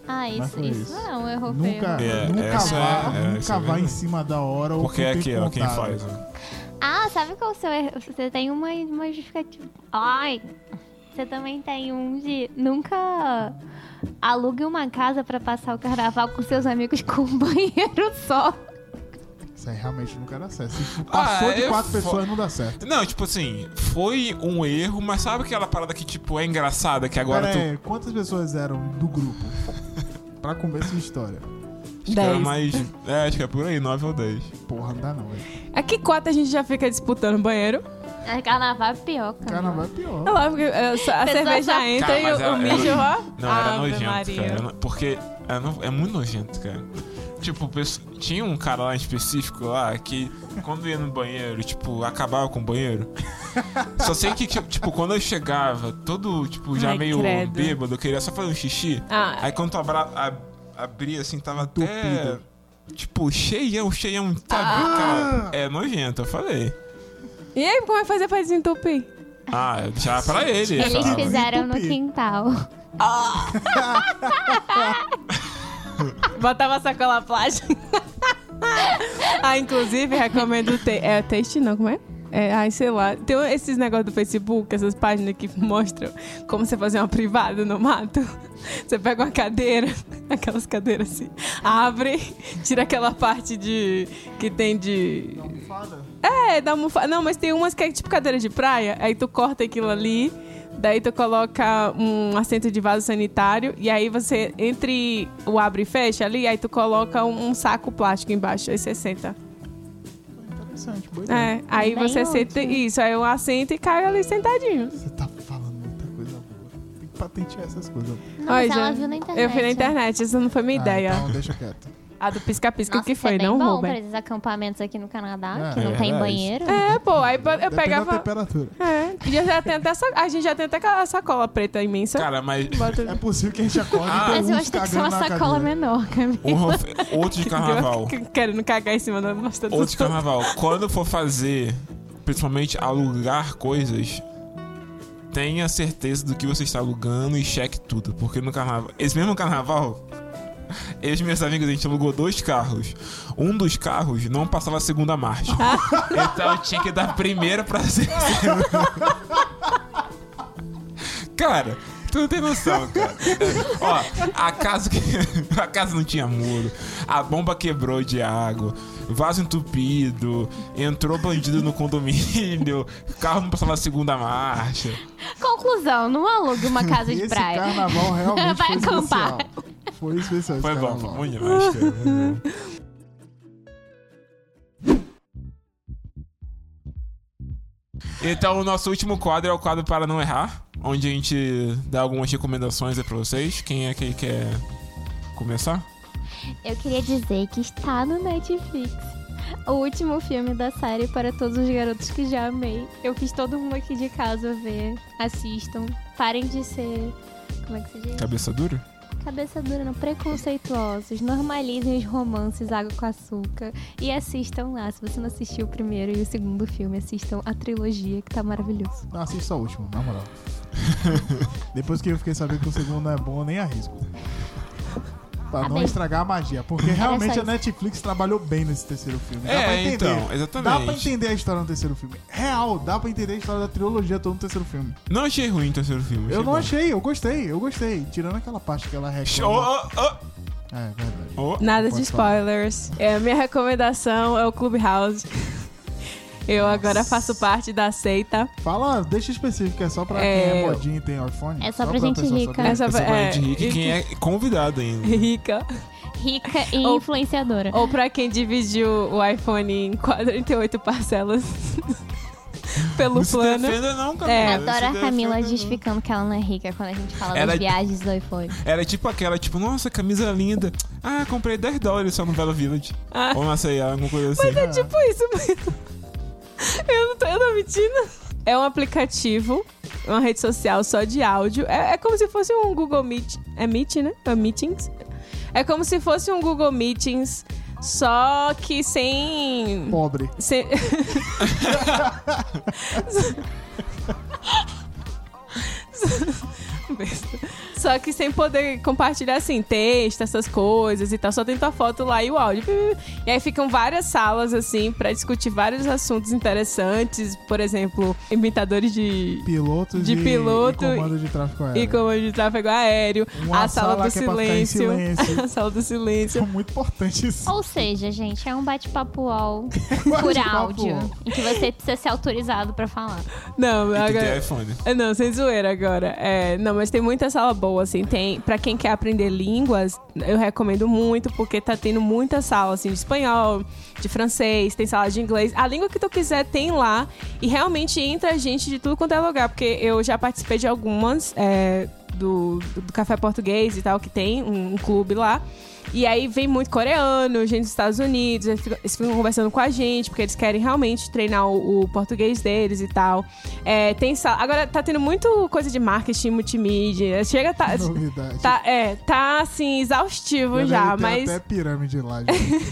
Ah, isso, isso isso. não é um erro feio. Nunca, É, nunca essa vá, é- é, nunca isso é vá em cima da hora ou Porque com é o tempo aqui, ó, quem faz. Ó. Ah, sabe qual é o seu erro? Você tem uma, uma justificativa. Ai, você também tem um de nunca alugue uma casa pra passar o carnaval com seus amigos com um banheiro só. Isso aí realmente nunca dá certo. Se passou Ah, de quatro fo- pessoas, não dá certo. Não, tipo assim, foi um erro, mas sabe aquela parada que, tipo, é engraçada, que agora Pera tu. aí, quantas pessoas eram do grupo? pra comer essa história. Acho que era Dez. mais. É, acho que é por aí, 9 ou 10. Porra, não dá não, velho. Aqui quatro a gente já fica disputando banheiro. É, Carnaval é pior, cara. Carnaval é pior. É lá, porque é, só- a Pessoa cerveja só- entra Cara, e mas o, era- o mijo, era- ó. Não, era Ave nojento, Maria. cara. Era Porque é, no- é muito nojento, cara. Tipo, tinha um cara lá em específico lá que quando ia no banheiro, tipo, acabava com o banheiro. Só sei que, tipo, quando eu chegava, todo, tipo, já Ai, meio credo. bêbado, eu queria só fazer um xixi. Ah, Aí quando tu abra, ab- abria assim, tava até. Entupido. Tipo, cheião, cheião, sabe? Ah. Cara, é nojento, eu falei. E aí, como é fazer pra desentupir? Ah, eu deixava pra ele. Eles falava. fizeram no quintal. Botava a sacola plástica. ah, inclusive, recomendo. Te é taste, não, como é? É, ai, sei lá. Tem esses negócios do Facebook, essas páginas que mostram como você fazer uma privada no mato. Você pega uma cadeira, aquelas cadeiras assim, abre, tira aquela parte de. que tem de. Almofada. É, da almofada. Não, mas tem umas que é tipo cadeira de praia. Aí tu corta aquilo ali. Daí tu coloca um assento de vaso sanitário. E aí você, entre o abre e fecha ali, aí tu coloca um, um saco plástico embaixo. Aí você senta. Interessante, boa ideia. É, aí Bem você senta. útil. Isso, aí eu assento e caio ali sentadinho. Você tá falando muita coisa boa. Tem que patentear essas coisas. Não, Olha, ela viu na internet. Eu fui na internet, isso não foi minha Ah, ideia. Então deixa quieto. A do pisca-pisca que isso foi, é bem não bom Ruben. pra esses acampamentos aqui no Canadá, É, que não é tem verdade. banheiro. É, pô, aí eu Depende da pegava. temperatura. É, e já tenho até essa, a gente já tem até aquela sacola preta imensa. Cara, mas Bota- É possível que a gente acorde Ah. e tem Mas eu acho que tem que ser uma sacola cadeira. menor, Camila. um rofe- outro de carnaval. Querendo cagar em cima da nossa Outro de carnaval. Quando for fazer, principalmente alugar coisas, tenha certeza do que você está alugando e cheque tudo. Porque no carnaval. Esse mesmo carnaval. Eu e meus amigos, a gente alugou dois carros. Um dos carros não passava a segunda marcha. então eu tinha que dar a primeira pra ser. cara, tu não tem noção, cara. Ó, a casa, que... a casa não tinha muro, a bomba quebrou de água, vaso entupido, entrou bandido no condomínio, o carro não passava a segunda marcha. Conclusão, não alugue uma casa de Esse praia. carnaval realmente Vai foi acampar. especial. Foi especial Foi bom, carnaval. foi bom demais, cara. Bom. Então, o nosso último quadro é o quadro para não errar, onde a gente dá algumas recomendações aí pra vocês. Quem é que quer começar? Eu queria dizer que está no Netflix O último filme da série para todos os garotos que já amei. Eu fiz todo mundo aqui de casa ver. Assistam. Parem de ser. Como é que se diz? Cabeça dura? Cabeça dura, não. Preconceituosos. Normalizem os romances Água com Açúcar. E assistam lá. Se você não assistiu o primeiro e o segundo filme, assistam a trilogia, que tá maravilhoso. Não, assista o último, na moral. Depois que eu fiquei sabendo que o segundo não é bom, eu nem arrisco. Pra Tá não bem. estragar a magia. Porque Era realmente a. Netflix trabalhou bem nesse terceiro filme. Dá É, pra entender. então, exatamente. Dá pra entender a história no terceiro filme. Real, dá pra entender a história da trilogia toda no terceiro filme. Não achei ruim o terceiro filme. Eu não bom. achei, eu gostei, eu gostei. Tirando aquela parte que ela Oh, reclama. oh, oh, É, verdade. oh. Nada Pode de spoilers. É, a minha recomendação é o Clubhouse. Eu agora faço parte da seita. Fala, deixa específico, é só pra É, quem é modinho e tem iPhone. É só pra gente pessoa rica. saber. Essa- Essa é, é, de rico, e quem é convidado ainda. Rica. Rica e Ou- influenciadora. Ou pra quem dividiu o iPhone em 48 parcelas pelo Não se plano. defenda não, Camila. É. Não se Adoro a Camila defenda, não. justificando que ela não é rica quando a gente fala Ela- das viagens do iPhone. Era tipo aquela, tipo, nossa, camisa linda. Ah, comprei 10 dólares só no Velo Village. Ah. Ou na C&A, alguma coisa assim. É tipo isso mesmo. Eu não tô, eu tô mentindo. É um aplicativo, uma rede social só de áudio. É, é como se fosse um Google Meet. É Meet, né? É Meetings. É como se fosse um Google Meetings, só que sem. Pobre. sem... Só que sem poder compartilhar assim, texto, essas coisas e tal. Só tem tua foto lá e o áudio. E aí ficam várias salas, assim, pra discutir vários assuntos interessantes. Por exemplo, imitadores de. Pilotos De e, piloto e comando de tráfego aéreo. E comando de tráfego aéreo, Uma a sala, sala do é silêncio, silêncio. a sala do silêncio. É muito importante isso. Ou seja, gente, é um bate-papo UOL por Bate-papo áudio. Em que você precisa ser autorizado pra falar. Não, E tem agora. iPhone. É, Não, sem zoeira agora. É, não, mas tem muita sala boa, assim. Tem, pra quem quer aprender línguas, eu recomendo muito, porque tá tendo muita sala, assim, de espanhol, de francês, tem sala de inglês. A língua que tu quiser tem lá. E realmente entra gente de tudo quanto é lugar, porque eu já participei de algumas, é, do, do Café Português e tal, que tem um, um clube lá. E aí vem muito coreano, gente dos Estados Unidos, eles ficam, eles ficam conversando com a gente, porque eles querem realmente treinar o, o português deles e tal. É, tem sala. Agora tá tendo muito coisa de marketing, multimídia. Chega, tá. Novidade. Tá, é, tá assim, exaustivo Já mas. até pirâmide lá.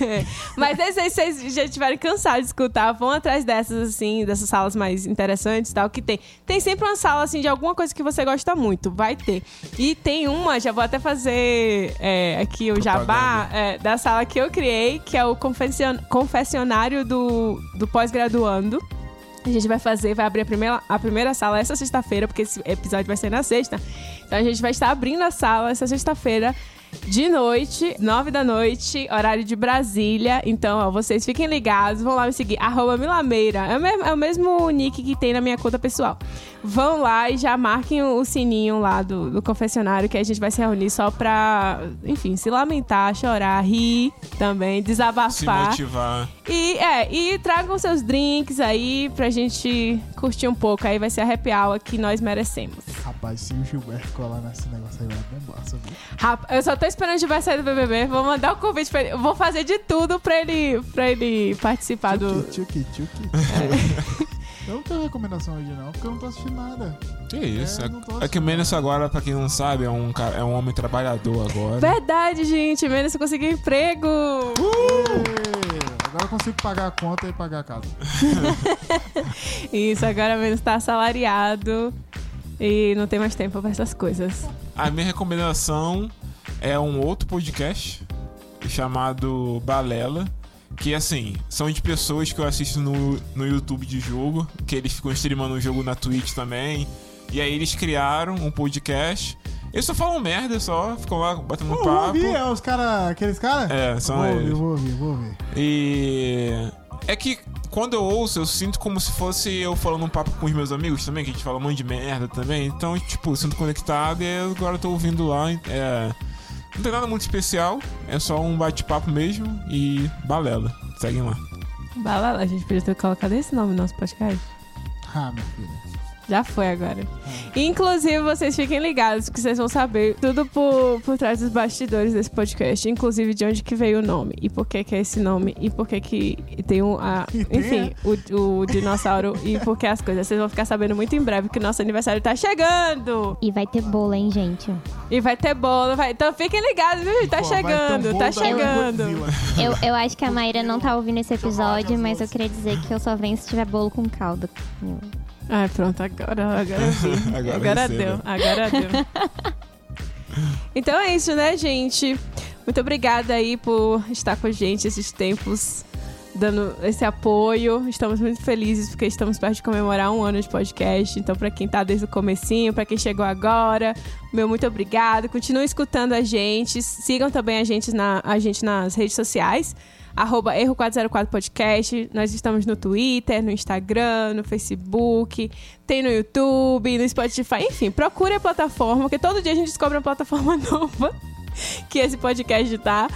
mas se vocês já estiverem cansados de escutar, vão atrás dessas, assim, dessas salas mais interessantes e tal, que tem. Tem sempre uma sala, assim, de alguma coisa que você gosta muito, vai ter. E tem uma, já vou até fazer é, aqui o jabá, É, da sala que eu criei, que é o confession- confessionário do, do pós-graduando. A gente vai fazer, vai abrir a primeira, a primeira sala essa sexta-feira, porque esse episódio vai ser na sexta. Então a gente vai estar abrindo a sala essa sexta-feira de noite, nove da noite, horário de Brasília. Então, ó, vocês fiquem ligados, vão lá me seguir, arroba Milameira. É o, mesmo, é o mesmo nick que tem na minha conta pessoal. Vão lá e já marquem o, sininho lá do, do confessionário, que a gente vai se reunir só pra, enfim, se lamentar, chorar, rir também, Se desabafar. motivar. E, é, e tragam seus drinks aí pra gente curtir um pouco. Aí vai ser a happy hour que nós merecemos. Rapaz, se o Gilberto colar nesse negócio aí, vai bombar, sabe? Rapa, eu só tô esperando o Gilberto sair do BBB. Vou mandar o convite pra ele. Eu vou fazer de tudo pra ele, pra ele participar do... Tchuki, tchuki, Eu não tenho recomendação hoje não, porque eu não tô assistindo nada. Que isso? É, É, não tô é que o. Menes agora, pra quem não sabe, é um, cara, é um homem trabalhador agora. Verdade, gente. Menos conseguiu emprego. Ê, Agora eu consigo pagar a conta e pagar a casa. Isso, agora menos tá assalariado. E não tem mais tempo pra essas coisas. A minha recomendação é um outro podcast chamado Balela. Que assim, são de pessoas que eu assisto no, no YouTube de jogo, que eles ficam streamando o jogo na Twitch também. E aí eles criaram um podcast. Eles só falam merda, só ficam lá batendo vou papo. ouvir, é os caras, aqueles caras? É, são vou ouvir, eles. vou ouvir, vou ouvir. E é que quando eu ouço, eu sinto como se fosse eu falando um papo com os meus amigos também, que a gente fala um monte de merda também. Então, tipo, eu sinto conectado e agora eu tô ouvindo lá. É, não tem nada muito especial, é só um bate-papo mesmo e balela. Seguem lá. Balala, a gente podia ter colocado esse nome no nosso podcast. Ah, meu filho. Já foi agora. Inclusive, vocês fiquem ligados, que vocês vão saber tudo por, por trás dos bastidores desse podcast. Inclusive, de onde que veio o nome. E por que que é esse nome. E por que que tem um... A, enfim, o, o dinossauro. e por que as coisas. Vocês vão ficar sabendo muito em breve que o nosso aniversário tá chegando. E vai ter bolo, hein, gente? E vai ter bolo. Vai... Então fiquem ligados, viu? gente? Tá Pô, um chegando, bolo tá chegando. Eu, eu acho que a Maíra não tá ouvindo esse episódio, mas eu queria dizer que eu só venho se tiver bolo com calda. Ai, pronto, agora, agora vi. Agora agora deu, agora deu. Então é isso, né, gente? Muito obrigada aí por estar com a gente esses tempos, dando esse apoio. Estamos muito felizes porque estamos perto de comemorar um ano de podcast. Então, pra quem tá desde o comecinho, pra quem chegou agora, meu muito obrigado. Continuem escutando a gente. Sigam também a gente, na, a gente nas redes sociais. Arroba Erro 404 Podcast. Nós estamos no Twitter, no Instagram, no Facebook, tem no YouTube, no Spotify. Enfim, procure a plataforma, porque todo dia a gente descobre uma plataforma nova que esse podcast tá.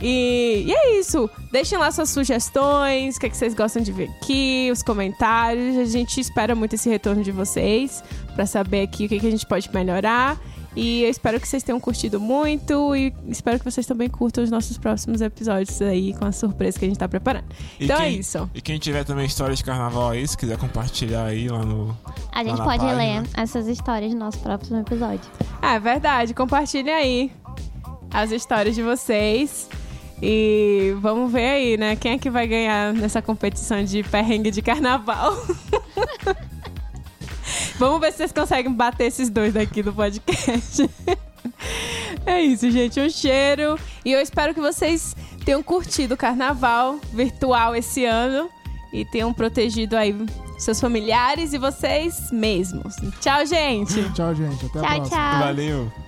E, e é isso. Deixem lá suas sugestões, o que, é que vocês gostam de ver aqui, os comentários. A gente espera muito esse retorno de vocês pra saber aqui o que, que a gente pode melhorar. E eu espero que vocês tenham curtido muito e espero que vocês também curtam os nossos próximos episódios aí com a surpresa que a gente tá preparando. E então é quem- isso. E quem tiver também histórias de carnaval aí, se quiser compartilhar aí lá no. A gente pode página. ler essas histórias no nosso próximo episódio. Ah, é verdade. Compartilhem aí as histórias de vocês. E vamos ver aí, né? Quem é que vai ganhar nessa competição de perrengue de carnaval? vamos ver se vocês conseguem bater esses dois daqui do podcast. é isso, gente. Um cheiro. E eu espero que vocês tenham curtido o carnaval virtual esse ano. E tenham protegido aí seus familiares e vocês mesmos. Tchau, gente! Tchau, gente. Até a Tchau, próxima. tchau. Valeu!